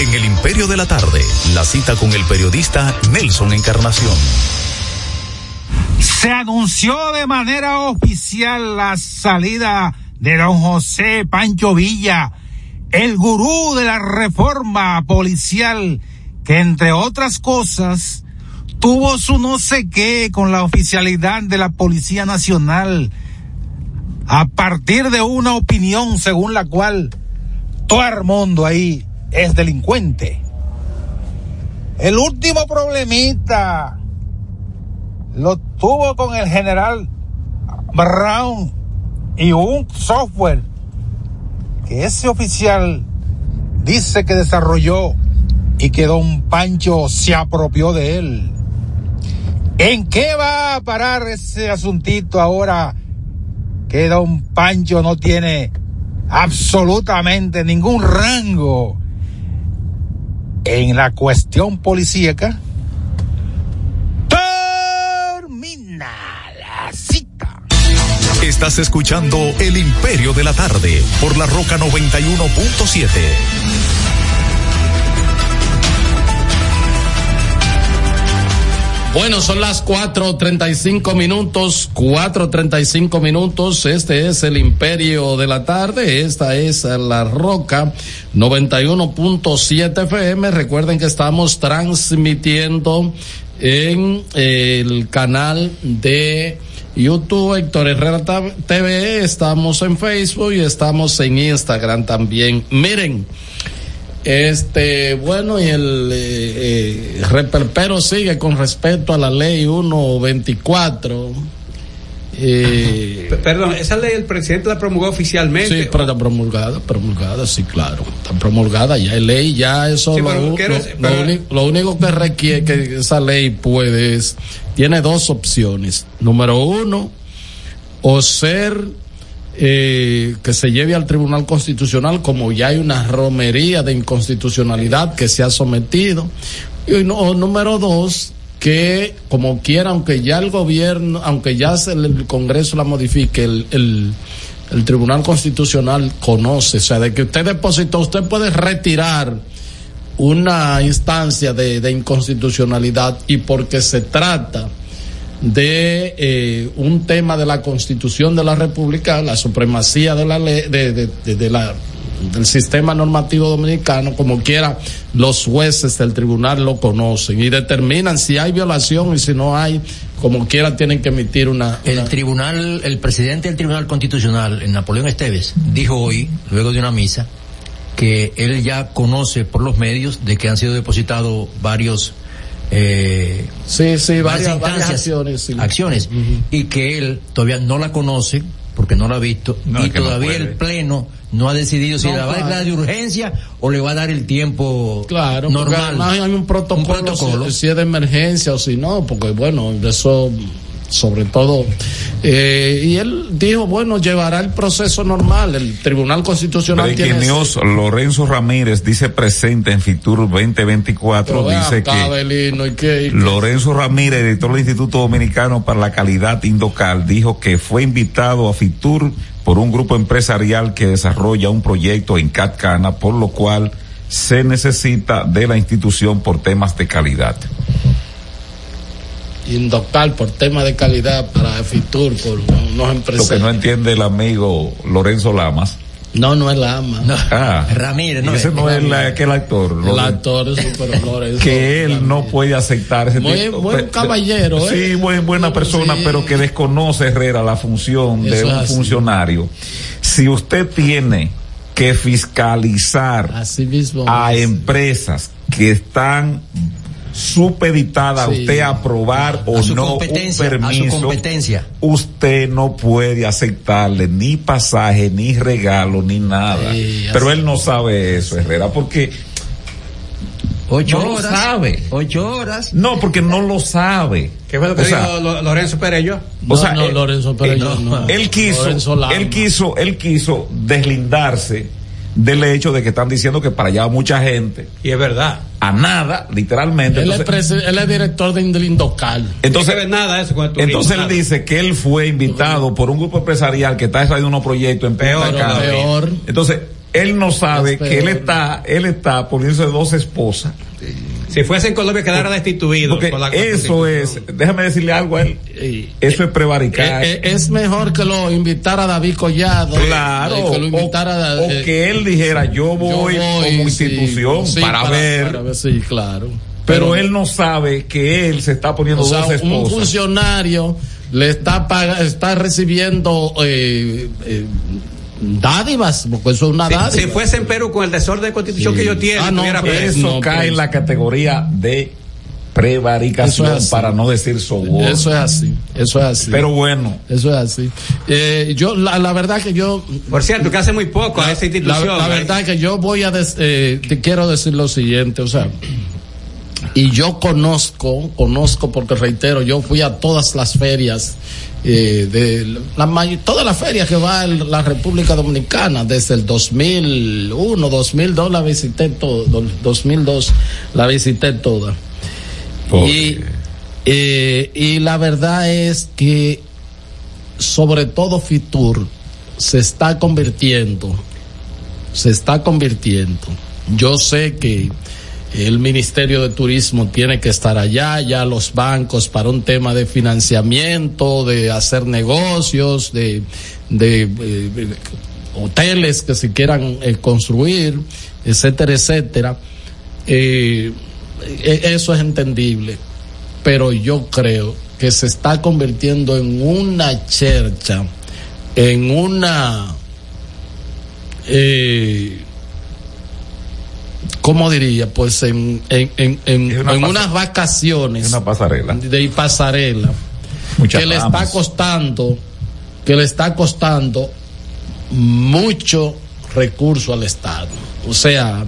En El Imperio de la Tarde, la cita con el periodista Nelson Encarnación. Se anunció de manera oficial la salida de don José Pancho Villa, el gurú de la reforma policial, que entre otras cosas tuvo su no sé qué con la oficialidad de la Policía Nacional, a partir de una opinión según la cual todo el mundo ahí es delincuente. El último problemita lo tuvo con el general Brown y un software que ese oficial dice que desarrolló y que don Pancho se apropió de él. ¿En qué va a parar ese asuntito ahora que don Pancho no tiene absolutamente ningún rango en la cuestión policíaca? Termina la cita. Estás escuchando El Imperio de la Tarde por la Roca 91.7. Bueno, son las 4.35 minutos, 4.35 minutos. Este es el Imperio de la Tarde. Esta es La Roca 91.7 FM. Recuerden que estamos transmitiendo en el canal de YouTube Héctor Herrera TV. Estamos en Facebook y estamos en Instagram también. Miren. Este, bueno, y el eh, eh, reperpero sigue con respecto a la ley 124. Eh, Perdón, esa ley el presidente la promulgó oficialmente. Sí, pero está promulgada, promulgada, sí, claro. Está promulgada, ya hay ley, ya eso lo, único que requiere que esa ley puede es, tiene dos opciones. Número uno, o ser eh, que se lleve al Tribunal Constitucional como ya hay una romería de inconstitucionalidad que se ha sometido. Y número dos, que como quiera, aunque ya el gobierno, aunque ya el, Congreso la modifique, el, el, el, Tribunal Constitucional conoce, o sea, de que usted depositó, usted puede retirar una instancia de, de inconstitucionalidad y porque se trata de eh, un tema de la constitución de la república, la supremacía de la ley, de, de, de, la del sistema normativo dominicano, como quiera, los jueces del tribunal lo conocen y determinan si hay violación y si no hay, como quiera tienen que emitir una, El tribunal, el presidente del tribunal constitucional, Napoleón Esteves, dijo hoy, luego de una misa, que él ya conoce por los medios de que han sido depositados varios eh, sí, sí, varias, acciones. acciones. Y que él todavía no la conoce porque no la ha visto y todavía el Pleno no ha decidido si la va a dar de urgencia o le va a dar el tiempo claro, normal. hay un protocolo, Si, si, es de emergencia o si no, porque bueno, eso sobre todo. Eh, y él dijo, bueno, llevará el proceso normal. El Tribunal Constitucional tiene... Lorenzo Ramírez dice presente en Fitur 2024, dice que, Lorenzo Ramírez, director del Instituto Dominicano para la Calidad Indocal, dijo que fue invitado a Fitur por un grupo empresarial que desarrolla un proyecto en Catcana, por lo cual se necesita de la institución por temas de calidad. Indocal por tema de calidad para Fitur, por unos empresarios. Lo que no entiende el amigo Lorenzo Lamas. No, no es Lamas. Ah, Ramírez, no. Ese no es aquel actor. El actor es super Lorenzo. que él no puede aceptar ese muy, tipo. Buen caballero, ¿eh? Sí, muy buena persona, pero que desconoce Herrera la función de un funcionario. Si usted tiene que fiscalizar a empresas que están supeditada a usted aprobar o no un permiso, usted no puede aceptarle ni pasaje, ni regalo, ni nada. Pero él no sabe eso, Herrera, porque Ocho horas. Lo sabe. Ocho horas. No, porque no lo sabe. ¿Qué fue lo que dijo Lorenzo Perello? o sea, no, Lorenzo Perello, él quiso, él quiso, él quiso deslindarse del hecho de que están diciendo que para allá va mucha gente. Y es verdad. A nada, literalmente. Él, es, él es, director de Indocal. Entonces, no nada eso con entonces él dice que él fue invitado por un grupo empresarial que está desarrollando unos proyectos en peor, peor. Entonces, él no sabe que él está, él está poniéndose dos esposas. Si fuese en Colombia quedara destituido. Porque eso es, déjame decirle algo a él, eso es prevaricar. Eh, eh, es, mejor que lo invitara David Collado. Claro. Que lo invitara o, que él dijera, yo voy, como institución para, ver. Sí, claro. Pero, él no sabe que él se está poniendo dos esposas. Un funcionario le está está recibiendo eh, eh, dádivas, porque eso es una dádiva. Si fuese en Perú con el desorden de constitución que yo tiene, ah, no, eso cae en la categoría de prevaricación para no decir soborno. Eso es así, eso es así. Pero bueno. Eso es así. Eh, yo, la, la, verdad que yo... Por cierto, que hace muy poco a esta institución. La, la verdad que yo voy a... eh, te quiero decir lo siguiente, o sea... Y yo conozco, conozco porque reitero, yo fui a todas las ferias eh, de la todas las ferias que va en la República Dominicana desde el 2001, 2002 la visité todo, 2002 la visité toda. Y, eh, y la verdad es que sobre todo Fitur se está convirtiendo, se está convirtiendo. Yo sé que el Ministerio de Turismo tiene que estar allá, ya los bancos para un tema de financiamiento, de hacer negocios, de, de, eh, hoteles que se quieran eh, construir, etcétera, etcétera. Eh, e- eso es entendible, pero yo creo que se está convirtiendo en una chercha, en una, eh, ¿cómo diría? Pues en, en, en, en, una unas vacaciones Una pasarela. de pasarela Muchas que le está costando, que le está costando mucho recurso al Estado. O sea,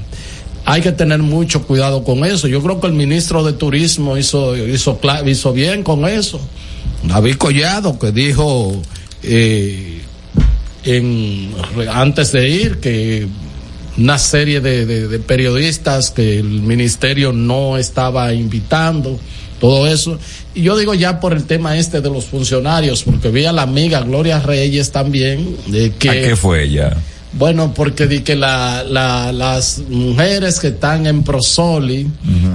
hay que tener mucho cuidado con eso. Yo creo que el ministro de Turismo hizo, hizo, hizo bien con eso. David Collado, que dijo eh, en, antes de ir que una serie de, de- de periodistas que el ministerio no estaba invitando, todo eso. Y yo digo ya por el tema este de los funcionarios, porque vi a la amiga Gloria Reyes también, de que... ¿A qué fue ella? Bueno, porque di que la, la, las mujeres que están en Prosoli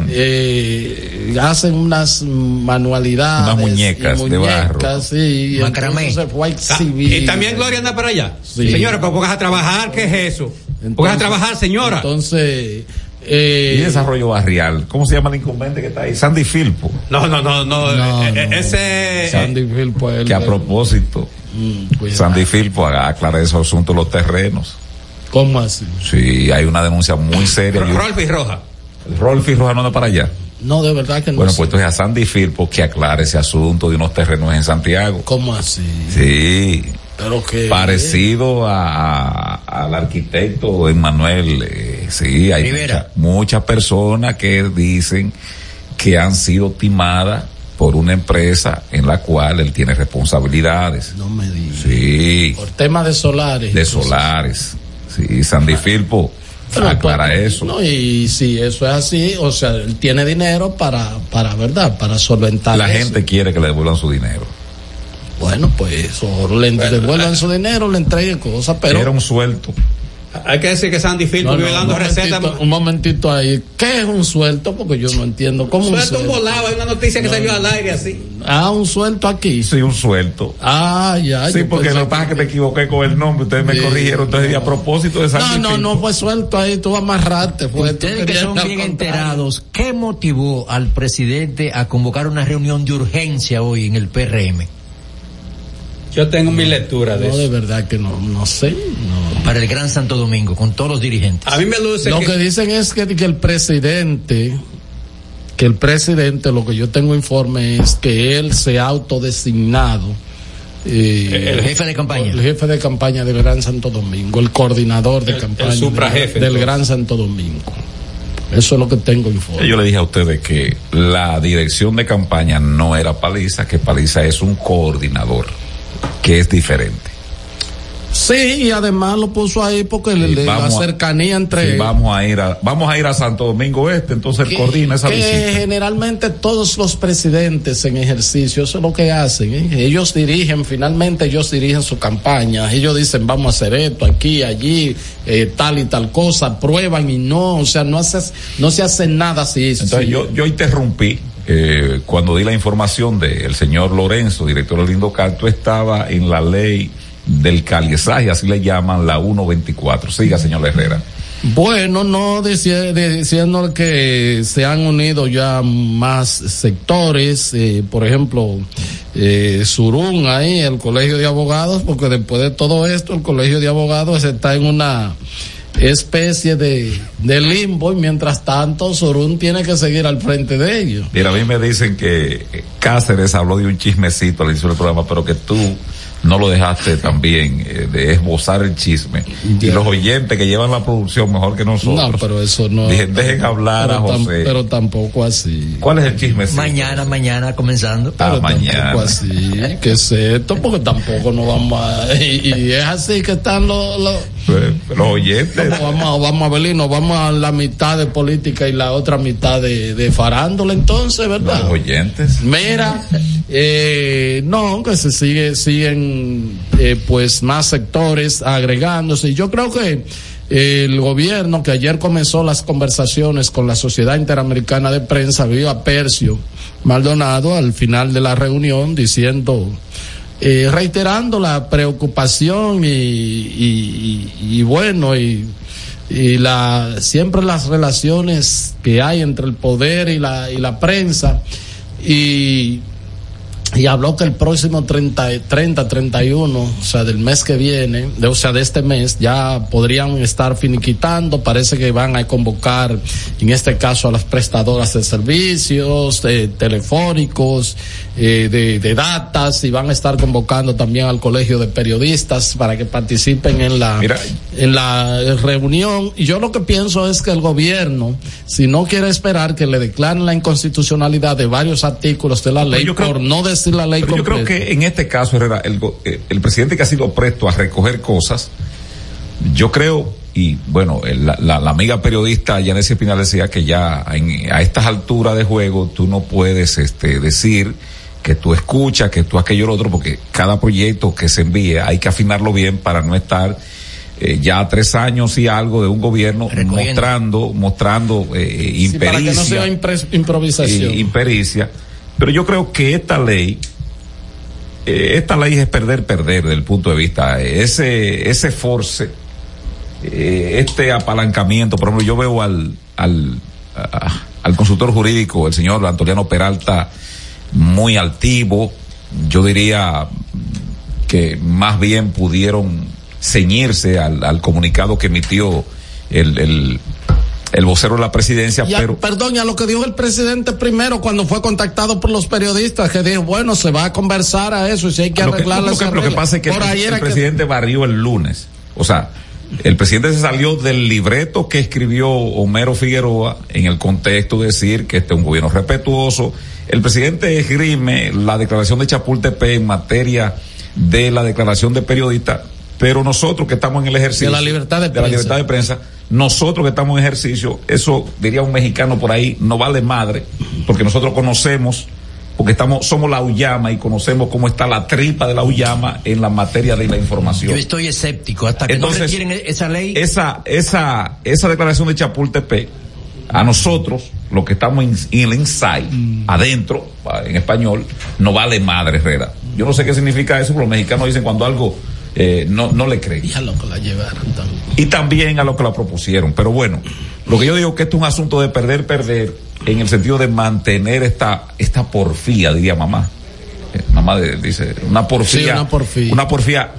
eh, hacen unas manualidades. Unas muñecas y de barro. muñecas, sí, y se fue a Ah, exhibir. Y también Gloria anda para allá. Sí. Señora, pues pongas a trabajar, ¿qué es eso? Pongas a trabajar, señora. Entonces, eh, y desarrollo barrial. ¿Cómo se llama el incumbente que está ahí? Sandy Filpo. No, no, no, no. No, eh, eh, no. Ese. Sandy Filpo, Que a propósito, Mm, cuidado. Sandy Filpo haga aclarar esos asuntos de los terrenos. ¿Cómo así? Sí, hay una denuncia muy seria. Ro- Rolfi Roja. Rolfi Roja no anda para allá. No, de verdad que no. Bueno, sé. pues entonces a Sandy Filpo que aclare ese asunto de unos terrenos en Santiago. ¿Cómo así? Sí. Pero que. Parecido a, a- al arquitecto Emanuel, eh, sí, hay mucha- muchas personas que dicen que han sido timadas por una empresa en la cual él tiene responsabilidades. No me digas. Sí, Por tema de solares. de entonces. solares. Sí, Sandy Filpo Pero, aclara pues, eso. No, y si eso es así, o sea, él tiene dinero para, para verdad, para solventar La eso. gente quiere que le devuelvan su dinero. Bueno, pues, o le devuelvan su dinero, le entreguen cosas, pero. Era un suelto. Hay que decir que Sandy Filpo No, no, vive dando un recetas. momentito, un momentito ahí. ¿Qué es un suelto? Porque yo no entiendo. ¿Cómo un Suelto un suelto? volado, hay una noticia que No, salió no. al aire así. Ah, un suelto aquí. Sí, un suelto. Ah, ya. Sí, porque lo que pasa es que me equivoqué con el nombre, ustedes me Sí. corrigieron, entonces y a propósito de No, Sandy no, Filpo. no fue suelto ahí, tú amarraste. Fue, Ustedes que son bien enterados, ¿qué motivó al presidente a convocar una reunión de urgencia hoy en el PRM? Yo tengo mi lectura de No, de eso. verdad que no, no sé. No. Para el Gran Santo Domingo, con todos los dirigentes. A mí me luce Lo que, que dicen es que, que el presidente, que el presidente, lo que yo tengo informe es que él se ha autodesignado. eh, El jefe de campaña. El jefe de campaña del Gran Santo Domingo, el coordinador de El- campaña el suprajefe, del, del. Gran Santo Domingo. Eso es lo que tengo informe. Yo le dije a ustedes que la dirección de campaña no era Paliza, que Paliza es un coordinador, que es diferente. Sí, y además lo puso ahí porque le, Y le- la cercanía entre Sí, vamos a ir a, vamos a ir a Santo Domingo Este, entonces él que- coordina esa que visita. generalmente todos los presidentes en ejercicio, eso es lo que hacen. ¿eh? Ellos dirigen, finalmente ellos dirigen su campaña. Ellos dicen, vamos a hacer esto, aquí, allí, eh, tal y tal cosa, prueban y no, o sea, no, haces, no se hace nada así. Entonces sí. yo, yo interrumpí eh, cuando di la información del señor Lorenzo, director del Indocarto, estaba en la ley del caliesaje, así le llaman la 124. Siga, señor Herrera. Bueno, no de- diciendo que se han unido ya más sectores, eh, por ejemplo, eh, Surún ahí, el Colegio de Abogados, porque después de todo esto, el Colegio de Abogados está en una especie de, de limbo y mientras tanto Surún tiene que seguir al frente de ellos. Mira, a mí me dicen que Cáceres habló de un chismecito al inicio del programa, pero que tú no lo dejaste también eh, de esbozar el chisme. Y los oyentes que llevan la producción mejor que nosotros. No, pero eso no. Dije, dejen hablar a José. pero tampoco así. ¿Cuál es el chismecito? Mañana, mañana comenzando. Ah, Pero mañana. tampoco así, ¿qué es esto? Porque tampoco no vamos a... Y, y es así que están los... los los oyentes. vamos, vamos, vamos a nos vamos a la mitad de política y la otra mitad de, de farándula entonces, ¿verdad? Los oyentes. Mira, eh, no, que se sigue, siguen eh, pues más sectores agregándose. Yo creo que el gobierno que ayer comenzó las conversaciones con la Sociedad Interamericana de Prensa vio a Percio Maldonado al final de la reunión diciendo, eh, reiterando la preocupación y, y, y, y bueno, y, la, siempre las relaciones que hay entre el poder y la, y la prensa. Y y habló que el próximo 30, 30, 31, o sea, del mes que viene, de, o sea, de este mes, ya podrían estar finiquitando. Parece que van a convocar, en este caso, a las prestadoras de servicios eh, telefónicos, eh, de, de datas, y van a estar convocando también al colegio de periodistas para que participen en la, Mira. en la reunión. Y yo lo que pienso es que el gobierno, si no quiere esperar que le declaren la inconstitucionalidad de varios artículos de la ley, por no decir la ley Pero yo creo que en este caso, Herrera, el, eh, el presidente que ha sido presto a recoger cosas, yo creo, y bueno, el- la, la- la amiga periodista Yanesi Espinal decía que ya en- a estas alturas de juego tú no puedes este, decir que tú escuchas, que tú aquello y lo otro, porque cada proyecto que se envíe hay que afinarlo bien para no estar eh, ya tres años y algo de un gobierno mostrando, mostrando eh, Sí, para que no impericia. sea improvisación. y- impericia. Pero yo creo que esta ley, eh, esta ley es perder, perder desde el punto de vista, eh, ese, ese force, eh, este apalancamiento, por ejemplo, yo veo al, al, al consultor jurídico, el señor Antoliano Peralta, muy altivo, yo diría que más bien pudieron ceñirse al, al comunicado que emitió el, el, el vocero de la presidencia, Ya, pero perdón, y a lo que dijo el presidente primero cuando fue contactado por los periodistas, que dijo, bueno, se va a conversar a eso y si hay que lo arreglar lo las que- lo que pasa es que Por el, que- presidente barrió el lunes. O sea, el presidente se salió del libreto que escribió Homero Figueroa en el contexto de decir que este es un gobierno respetuoso. El presidente esgrime la declaración de Chapultepec en materia de la declaración de periodistas, pero nosotros que estamos en el ejercicio De la libertad de la prensa. libertad de prensa, nosotros que estamos en ejercicio, eso diría un mexicano por ahí, no vale madre, porque nosotros conocemos, porque estamos, somos la Uyama y conocemos cómo está la tripa de la Uyama en la materia de la información. Yo estoy escéptico hasta que no Entonces, retiren esa ley. Esa, esa, esa declaración de Chapultepec, a nosotros, los que estamos en, en el inside, adentro, en español, no vale madre, Herrera. Yo no sé qué significa eso, pero los mexicanos dicen cuando algo eh, no, no le creen. Y a lo que la llevaron también. Y también a lo que la propusieron. Pero bueno, lo que yo digo que esto es un asunto de perder, perder, en el sentido de mantener esta, esta porfía, diría mamá. Eh, mamá de- dice, una porfía. Sí, una porfía. Una porfía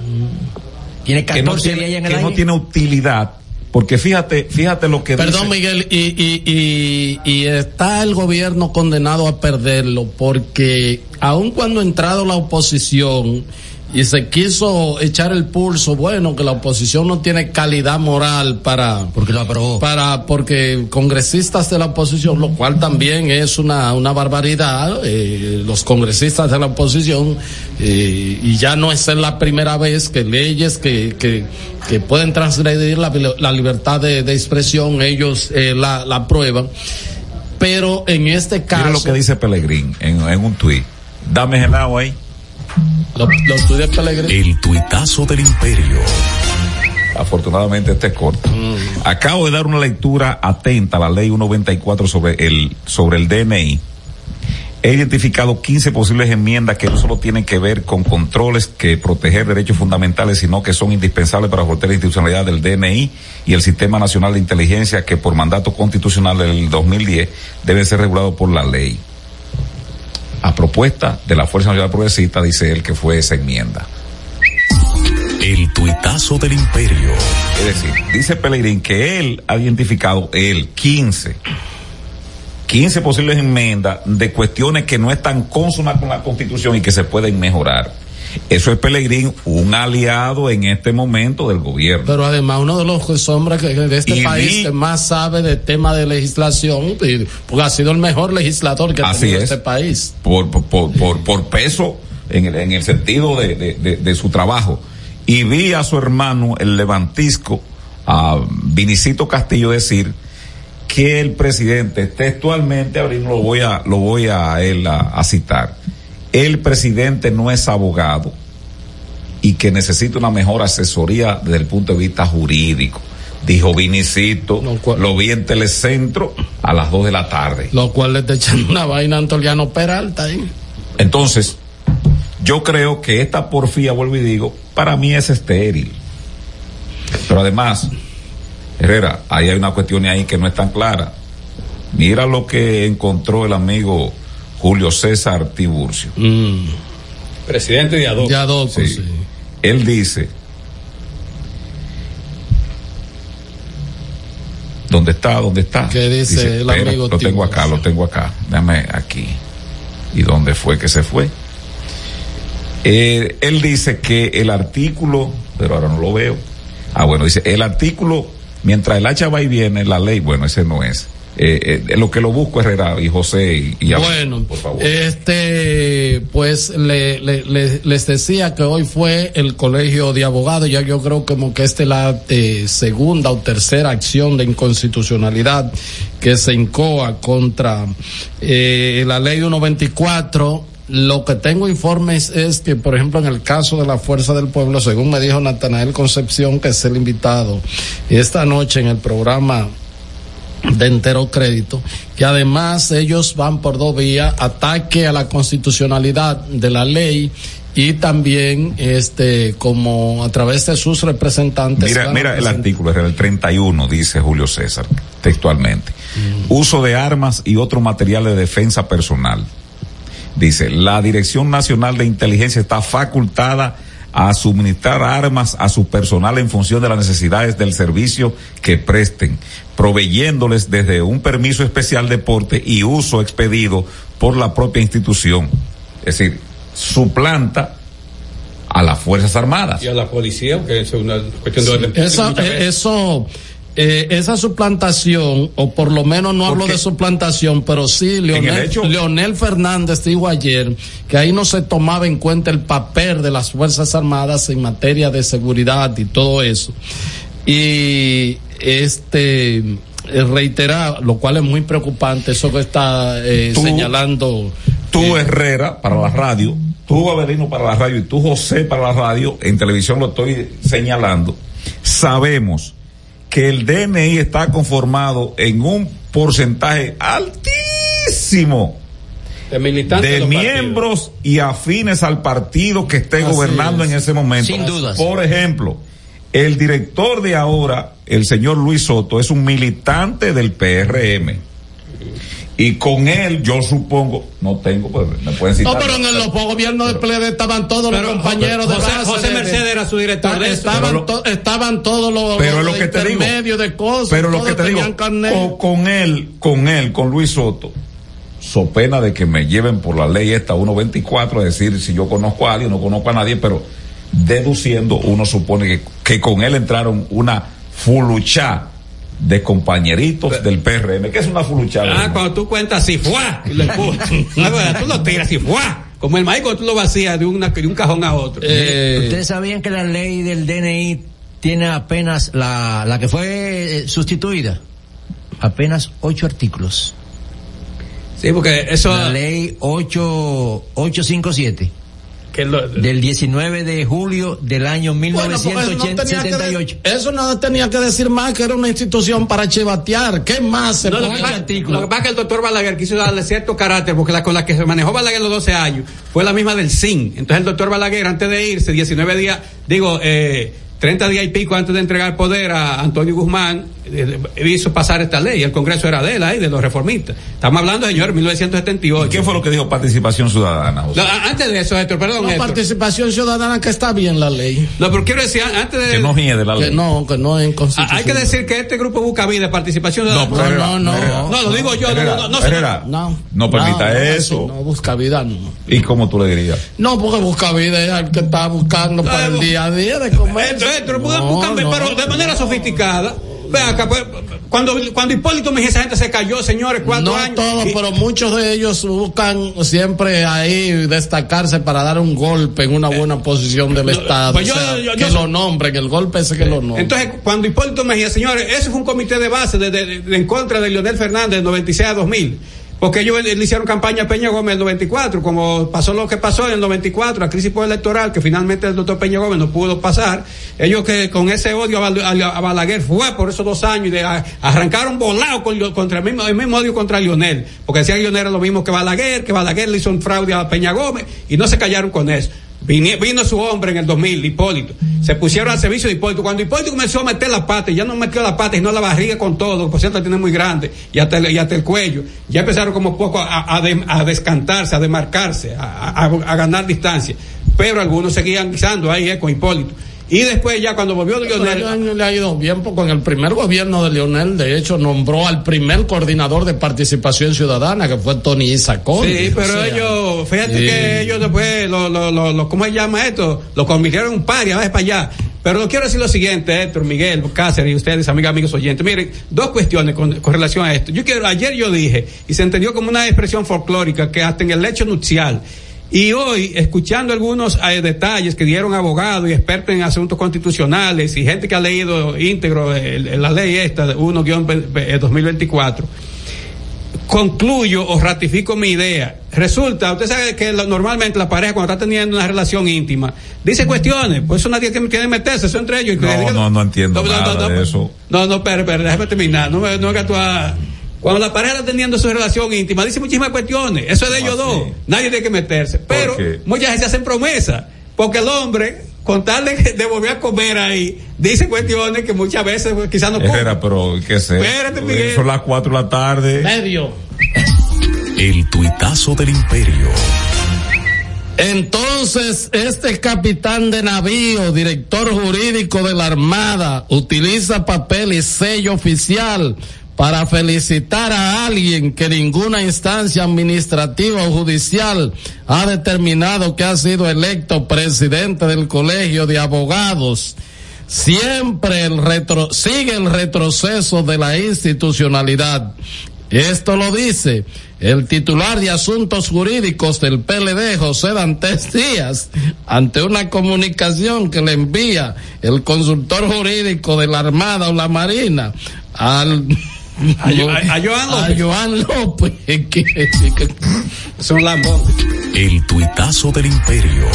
Tiene que no 14 tiene, días en el que no tiene utilidad. Porque fíjate, fíjate lo que Perdón, dice. Miguel, y, y, y, y está el gobierno condenado a perderlo porque aun cuando ha entrado la oposición y se quiso echar el pulso, bueno, que la oposición no tiene calidad moral para porque lo aprobó. para porque congresistas de la oposición, lo cual también es una una barbaridad, eh, los congresistas de la oposición eh, y ya no es la primera vez que leyes que que, que pueden transgredir la, la libertad de, de expresión ellos eh, la, la aprueban, pero en este caso Mira lo que dice Pellegrín en, en un tuit. Dame genao ahí. El tuitazo del imperio. Afortunadamente este es corto. Acabo de dar una lectura atenta a la ley 194 sobre el, sobre el DNI. He identificado 15 posibles enmiendas que no solo tienen que ver con controles que proteger derechos fundamentales, sino que son indispensables para fortalecer la institucionalidad del DNI y el Sistema Nacional de Inteligencia que por mandato constitucional del 2010 debe ser regulado por la ley. A propuesta de la Fuerza Nacional Progresista, dice él que fue esa enmienda. El tuitazo del imperio. Es decir, dice Pellegrín que él ha identificado, él, 15, 15 posibles enmiendas de cuestiones que no están consonas con la Constitución y que se pueden mejorar. Eso es Pellegrín, un aliado en este momento del gobierno. Pero además uno de los hombres que, de este Y país vi- que más sabe de tema de legislación, porque ha sido el mejor legislador que ha tenido es. este país. por, por, por, por peso en el, en el sentido de, de, de- de su trabajo. Y vi a su hermano, el levantisco, a Vinicito Castillo decir que el presidente, textualmente, ahorita lo voy a, lo voy a él a, a citar, el presidente no es abogado y que necesita una mejor asesoría desde el punto de vista jurídico. Dijo Vinicito, lo vi en Telecentro a las 2 de la tarde. Lo cual le está echando una vaina a Antoliano Peralta ahí. Entonces, yo creo que esta porfía, vuelvo y digo, para mí es estéril. Pero además, Herrera, ahí hay una cuestión ahí que no es tan clara. Mira lo que encontró el amigo Julio César Tiburcio. Presidente de Adoco. De Adoco, Sí. sí. Él dice, ¿dónde está? ¿Dónde está? ¿Qué dice el amigo Lo tengo acá, lo tengo acá. Dame aquí. ¿Y dónde fue que se fue? Eh, él dice que el artículo, pero ahora no lo veo. Ah, bueno, dice, el artículo, mientras el hacha va y viene, la ley, bueno, ese no es. Eh, eh, lo que lo busco Herrera y José y, y Bueno, por favor. este, pues le, le- le- les decía que hoy fue el colegio de abogados, ya yo creo como que esta es la eh, segunda o tercera acción de inconstitucionalidad que se incoa contra eh, la ley 124. Lo que tengo informes es que, por ejemplo, en el caso de la Fuerza del Pueblo, según me dijo Natanael Concepción, que es el invitado esta noche en el programa de entero crédito, que además ellos van por dos vías, ataque a la constitucionalidad de la ley y también este como a través de sus representantes. Mira, mira el artículo, el 31, dice Julio César, textualmente. Uso de armas y otro material de defensa personal. Dice, la Dirección Nacional de Inteligencia está facultada a suministrar armas a su personal en función de las necesidades del servicio que presten, proveyéndoles desde un permiso especial de porte y uso expedido por la propia institución. Es decir, suplanta a las Fuerzas Armadas. Y a la policía, que es una cuestión de Muchas eh, veces. eso, eh, esa suplantación, o por lo menos no hablo de suplantación, pero sí, el Leonel, Leonel Fernández dijo ayer que ahí no se tomaba en cuenta el papel de las Fuerzas Armadas en materia de seguridad y todo eso. Y este eh, reiterar, lo cual es muy preocupante, eso que está eh, Tú- señalando. tú Herrera para la radio, tú Avelino para la radio y tú José para la radio, en televisión lo estoy señalando, sabemos que el DNI está conformado en un porcentaje altísimo de militantes de partidos. miembros y afines al partido que esté Así gobernando es. en ese momento. Sin dudas. Por ejemplo, el director de ahora, el señor Luis Soto, es un militante del PRM. Y con él, yo supongo, no tengo, pues me pueden citar. No, pero en los gobiernos de PLD estaban todos los Pero, compañeros de José- base José de- de- Mercedes era su director de eso. Estaban, Pero lo- to- estaban todos los, pero lo los que te digo. intermedios de cosas. Pero lo que te digo, con, con él, con él, con Luis Soto, so pena de que me lleven por la ley esta 124, es decir, si yo conozco a alguien, no conozco a nadie, pero deduciendo, uno supone que, que con él entraron una fuluchá de compañeritos del PRM. ¿Qué es una fuluchá? Ah, cuando tú cuentas así, ¡fuá! Y lo bueno, tú lo tiras así, ¡fuá! Como el maíz cuando tú lo vacías de, una, de un cajón a otro. Eh, ¿Ustedes sabían que la ley del DNI tiene apenas la, la que fue eh, sustituida? Apenas ocho artículos. Sí, porque eso. La ley 8, 857 que lo- del 19 de julio del año Bueno, porque eso no, tenía que, 1978. de- eso no tenía que decir más que era una institución para chivatear. ¿Qué más se No, lo, puede? que pasa, lo que pasa es que el doctor Balaguer quiso darle cierto carácter, porque la con la que se manejó Balaguer los 12 años fue la misma del SIN. Entonces el doctor Balaguer, antes de irse, 19 días, digo, eh, 30 días y pico antes de entregar poder a Antonio Guzmán, hizo pasar esta ley. El Congreso era de él, ahí, de los reformistas. Estamos hablando, señor, 1978. ¿Qué fue lo que dijo participación ciudadana? No, antes de eso, Héctor, perdón. No, Héctor. participación ciudadana que está bien la ley. No, pero quiero decir, antes de... que no hiede la Que ley. no, que no es Ah, inconstitucional. Hay que decir que este grupo busca vida, participación No, ciudadana. pero Herrera, no, no. Herrera, No, lo digo yo, no, Herrera, no, no, no, No. no permita No, eso. No, busca vida no. ¿Y cómo tú le dirías? No, porque busca vida es el que está buscando para el día a día de comer. Buscan, No, buscan, no. pero de manera sofisticada. Pues, cuando, cuando Hipólito Mejía, esa gente se cayó, señores, cuatro No años. todos, y- pero muchos de ellos buscan siempre ahí destacarse para dar un golpe en una buena posición del Estado. pues yo- O sea, yo- que lo nombren, el golpe ese que lo nombren. Entonces, cuando Hipólito Mejía, señores, ese fue un comité de base de, de- de- en contra de Leonel Fernández de 96 a 2000. Porque ellos le hicieron campaña a Peña Gómez en el 94, como pasó lo que pasó en el 94, la crisis electoral, que finalmente el doctor Peña Gómez no pudo pasar, ellos que con ese odio a, Balaguer fue por esos dos años y de, arrancaron volados con, contra el mismo, el mismo odio contra Lionel, porque decían que Lionel era lo mismo que Balaguer, que Balaguer le hizo un fraude a Peña Gómez y no se callaron con eso. Vino, su hombre en el 2000, Hipólito. Se pusieron al servicio de Hipólito. Cuando Hipólito comenzó a meter la pata, ya no metió la pata, no la barriga con todo, por cierto la tiene muy grande, y hasta, el, y cuello. Ya empezaron como poco a, a, de, a descantarse, a demarcarse, a, a, ganar distancia. Pero algunos seguían guisando ahí eh, con Hipólito. Y después ya cuando volvió Leonel. le ha ido bien porque en el primer gobierno de Leonel, de hecho, nombró al primer coordinador de participación ciudadana, que fue Tony Isacón. Sí, pero o sea, ellos, fíjate sí. que ellos después, lo, lo, lo, lo, ¿cómo se llama esto? Lo convirtieron en un par y a veces para allá. Pero no quiero decir lo siguiente, Héctor, Miguel, Cáceres y ustedes, amigas, amigos oyentes. Miren, dos cuestiones con, con, relación a esto. Yo quiero, ayer yo dije, y se entendió como una expresión folclórica, que hasta en el lecho nupcial, y hoy, escuchando algunos eh, detalles que dieron abogados y expertos en asuntos constitucionales y gente que ha leído íntegro el, el, la ley esta, 1-2024, concluyo o ratifico mi idea. Resulta, usted sabe que lo, normalmente la pareja cuando está teniendo una relación íntima, dice cuestiones, pues eso nadie tiene que meterse, eso entre ellos. No, no, no entiendo no, nada no, de eso. No, no, espera, espera, déjame terminar, no me, no me cuando la pareja está teniendo su relación íntima, dice muchísimas cuestiones. Eso es de ellos dos. Nadie tiene que meterse. Pero muchas veces hacen promesas. Porque el hombre, con tal de, de, volver a comer ahí, dice cuestiones que muchas veces pues, quizás no Espera, pero qué sé. Espérate, Miguel. Son las 4 de la tarde. Medio. El tuitazo del imperio. Entonces, este capitán de navío, director jurídico de la Armada, utiliza papel y sello oficial para felicitar a alguien que ninguna instancia administrativa o judicial ha determinado que ha sido electo presidente del Colegio de Abogados. Siempre el retro, sigue el retroceso de la institucionalidad. Esto lo dice el titular de Asuntos Jurídicos del PLD, José Dantes Díaz, ante una comunicación que le envía el consultor jurídico de la Armada o la Marina al a, a, a, Joan López. A Joan López. Que, que, son lambos. El tuitazo del imperio.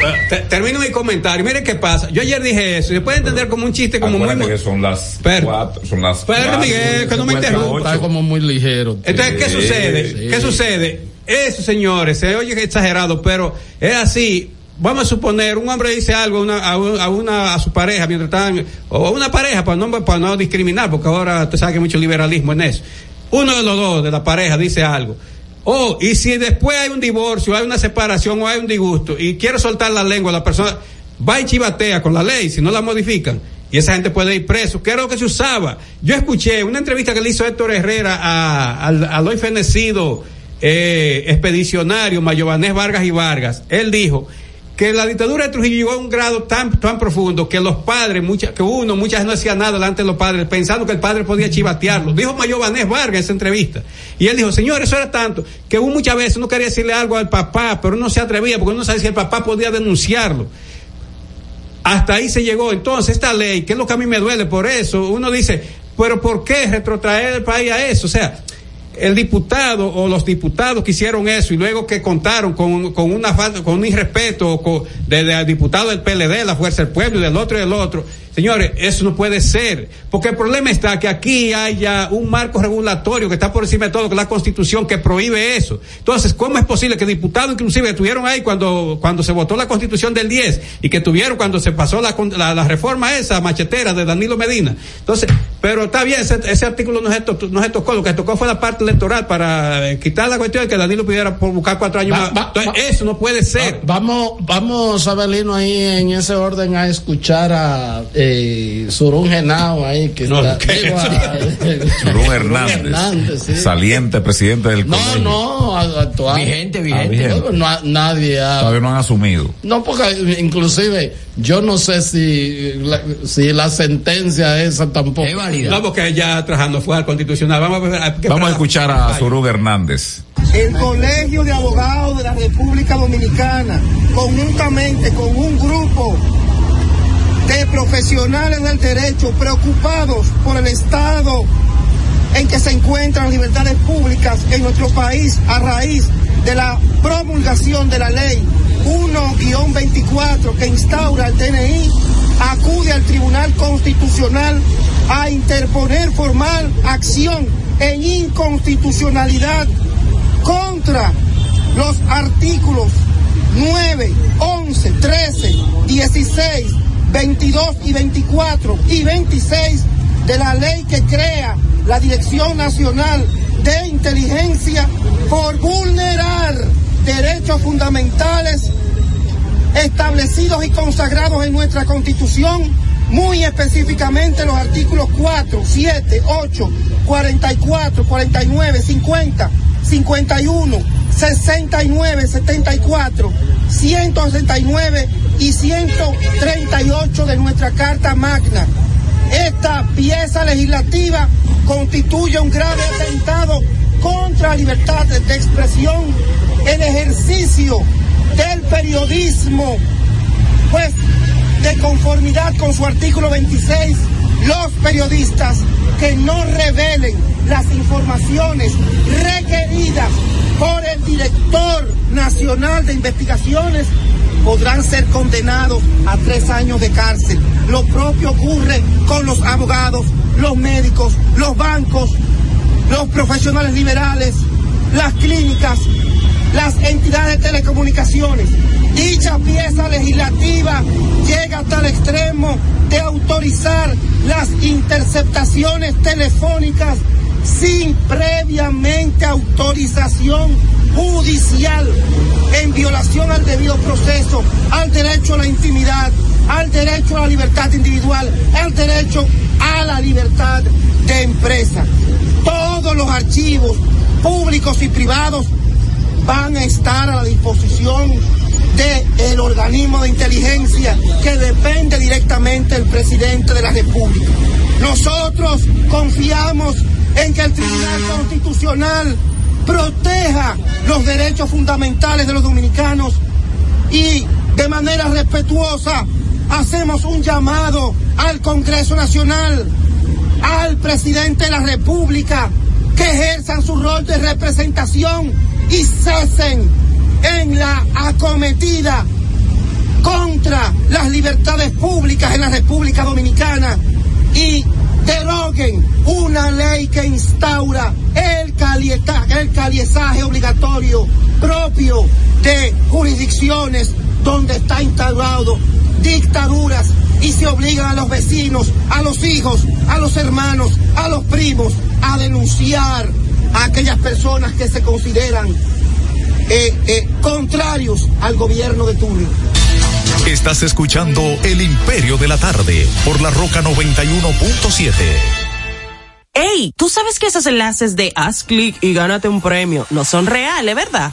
Bueno, termino mi comentario. Mire qué pasa. Yo ayer dije eso. Se puede entender como un chiste como muy. que son las pero, cuatro, son las. Pero Miguel, que no me interrumpa. Está como muy ligero. Entonces, ¿qué sucede? Sí. ¿Qué sucede? Eso, señores, se oye exagerado, pero es así vamos a suponer, un hombre dice algo a una, a una, a su pareja mientras están, o a una pareja para no, para no discriminar, porque ahora usted sabe que hay mucho liberalismo en eso. Uno de los dos de la pareja dice algo. Oh, y si después hay un divorcio, hay una separación o hay un disgusto y quiere soltar la lengua, la persona va y chivatea con la ley, si no la modifican. Y esa gente puede ir preso, que era lo que se usaba. Yo escuché una entrevista que le hizo Héctor Herrera a, al, al hoy fenecido eh, expedicionario Mayobanés Vargas y Vargas. Él dijo que la dictadura de Trujillo llegó a un grado tan, tan profundo que los padres, que uno muchas no hacía nada delante de los padres, pensando que el padre podía chivatearlo. Dijo Mayor Vanés Vargas en esa entrevista. Y él dijo, señor, eso era tanto, que uno muchas veces uno quería decirle algo al papá, pero no se atrevía porque uno no sabía si el papá podía denunciarlo. Hasta ahí se llegó. Entonces, esta ley, que es lo que a mí me duele por eso, uno dice, pero ¿por qué retrotraer el país a eso? O sea, el diputado o los diputados que hicieron eso y luego que contaron con, con una falta, con un irrespeto con, de, de, diputado del PLD, la Fuerza del Pueblo del otro y del otro. Señores, eso no puede ser, porque el problema está que aquí haya un marco regulatorio que está por encima de todo, que es la constitución que prohíbe eso. Entonces, ¿cómo es posible que diputados inclusive estuvieron ahí cuando, cuando se votó la constitución del 10 y que tuvieron cuando se pasó la, la, la reforma esa machetera de Danilo Medina? Entonces, pero está bien, ese, ese artículo no se, to, no se tocó, lo que tocó fue la parte electoral para eh, quitar la cuestión de que Danilo pudiera buscar cuatro años va, más. Va, Entonces, va, eso no puede ser. vamos, vamos, Abelino, ahí en ese orden a escuchar a eh, Surún Genao ahí que no, está. Digo, a, Surún Hernández, Hernández sí. saliente presidente del No, colegio. no, actual. Vigente, vigente. Ah, vigente. No, nadie ha, Todavía no han asumido. No, porque inclusive yo no sé si la, si la sentencia esa tampoco. Válida. No, porque ya trabajando fue al constitucional. Vamos a, ver, a, Vamos a escuchar a Surún Hernández. El Colegio de Abogados de la República Dominicana, conjuntamente con un grupo de profesionales del derecho preocupados por el estado en que se encuentran las libertades públicas en nuestro país a raíz de la promulgación de la ley 1-24 que instaura el DNI, acude al Tribunal Constitucional a interponer formal acción en inconstitucionalidad contra los artículos 9, 11, 13, 16, 22 y 24 y 26 de la ley que crea la Dirección Nacional de Inteligencia por vulnerar derechos fundamentales establecidos y consagrados en nuestra Constitución, muy específicamente los artículos 4, 7, 8, 44, 49, 50, 51, 69, 74, 169 y 138 de nuestra Carta Magna. Esta pieza legislativa constituye un grave atentado contra la libertad de expresión, el ejercicio del periodismo, pues de conformidad con su artículo 26, los periodistas que no revelen las informaciones requeridas por el director nacional de investigaciones podrán ser condenados a tres años de cárcel. Lo propio ocurre con los abogados, los médicos, los bancos, los profesionales liberales, las clínicas, las entidades de telecomunicaciones. Dicha pieza legislativa llega hasta el extremo de autorizar las interceptaciones telefónicas sin previamente autorización judicial en violación al debido proceso, al derecho a la intimidad, al derecho a la libertad individual, al derecho a la libertad de empresa. Todos los archivos públicos y privados van a estar a la disposición del organismo de inteligencia que depende directamente del presidente de la República. Nosotros confiamos en que el Tribunal Constitucional proteja los derechos fundamentales de los dominicanos y de manera respetuosa hacemos un llamado al Congreso Nacional, al presidente de la República, que ejerzan su rol de representación y cesen en la acometida contra las libertades públicas en la República Dominicana y deroguen una ley que instaura el, el caliezaje obligatorio propio de jurisdicciones donde está instaurado dictaduras y se obligan a los vecinos, a los hijos, a los hermanos, a los primos a denunciar a aquellas personas que se consideran eh, eh, contrarios al gobierno de turno. Estás escuchando El Imperio de la Tarde por la Roca 91.7. Ey, ¿tú sabes que esos enlaces de haz clic y gánate un premio no son reales, verdad?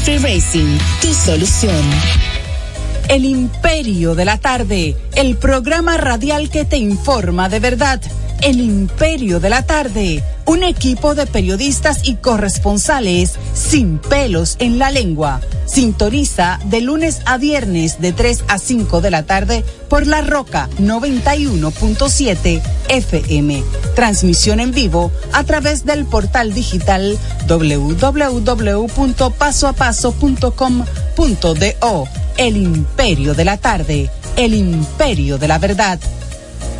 Racing, tu solución. El Imperio de la Tarde, el programa radial que te informa de verdad. El Imperio de la Tarde, un equipo de periodistas y corresponsales sin pelos en la lengua. Sintoniza de lunes a viernes de 3 a 5 de la tarde por La Roca 91.7 FM. Transmisión en vivo a través del portal digital www.pasoapaso.com.do. El Imperio de la Tarde, el Imperio de la Verdad.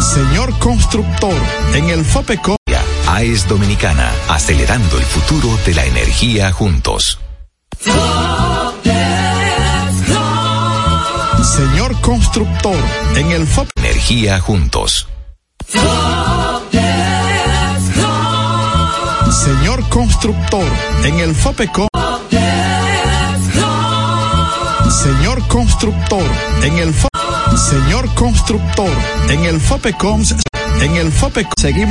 Señor constructor, en el FOPECO. AES Dominicana, acelerando el futuro de la energía juntos. Señor constructor, en el FOP. Energía juntos. Señor constructor, en el FOPECO. Señor constructor, en el FO Señor constructor, en el FOPECOMS, en el FOPECOM seguimos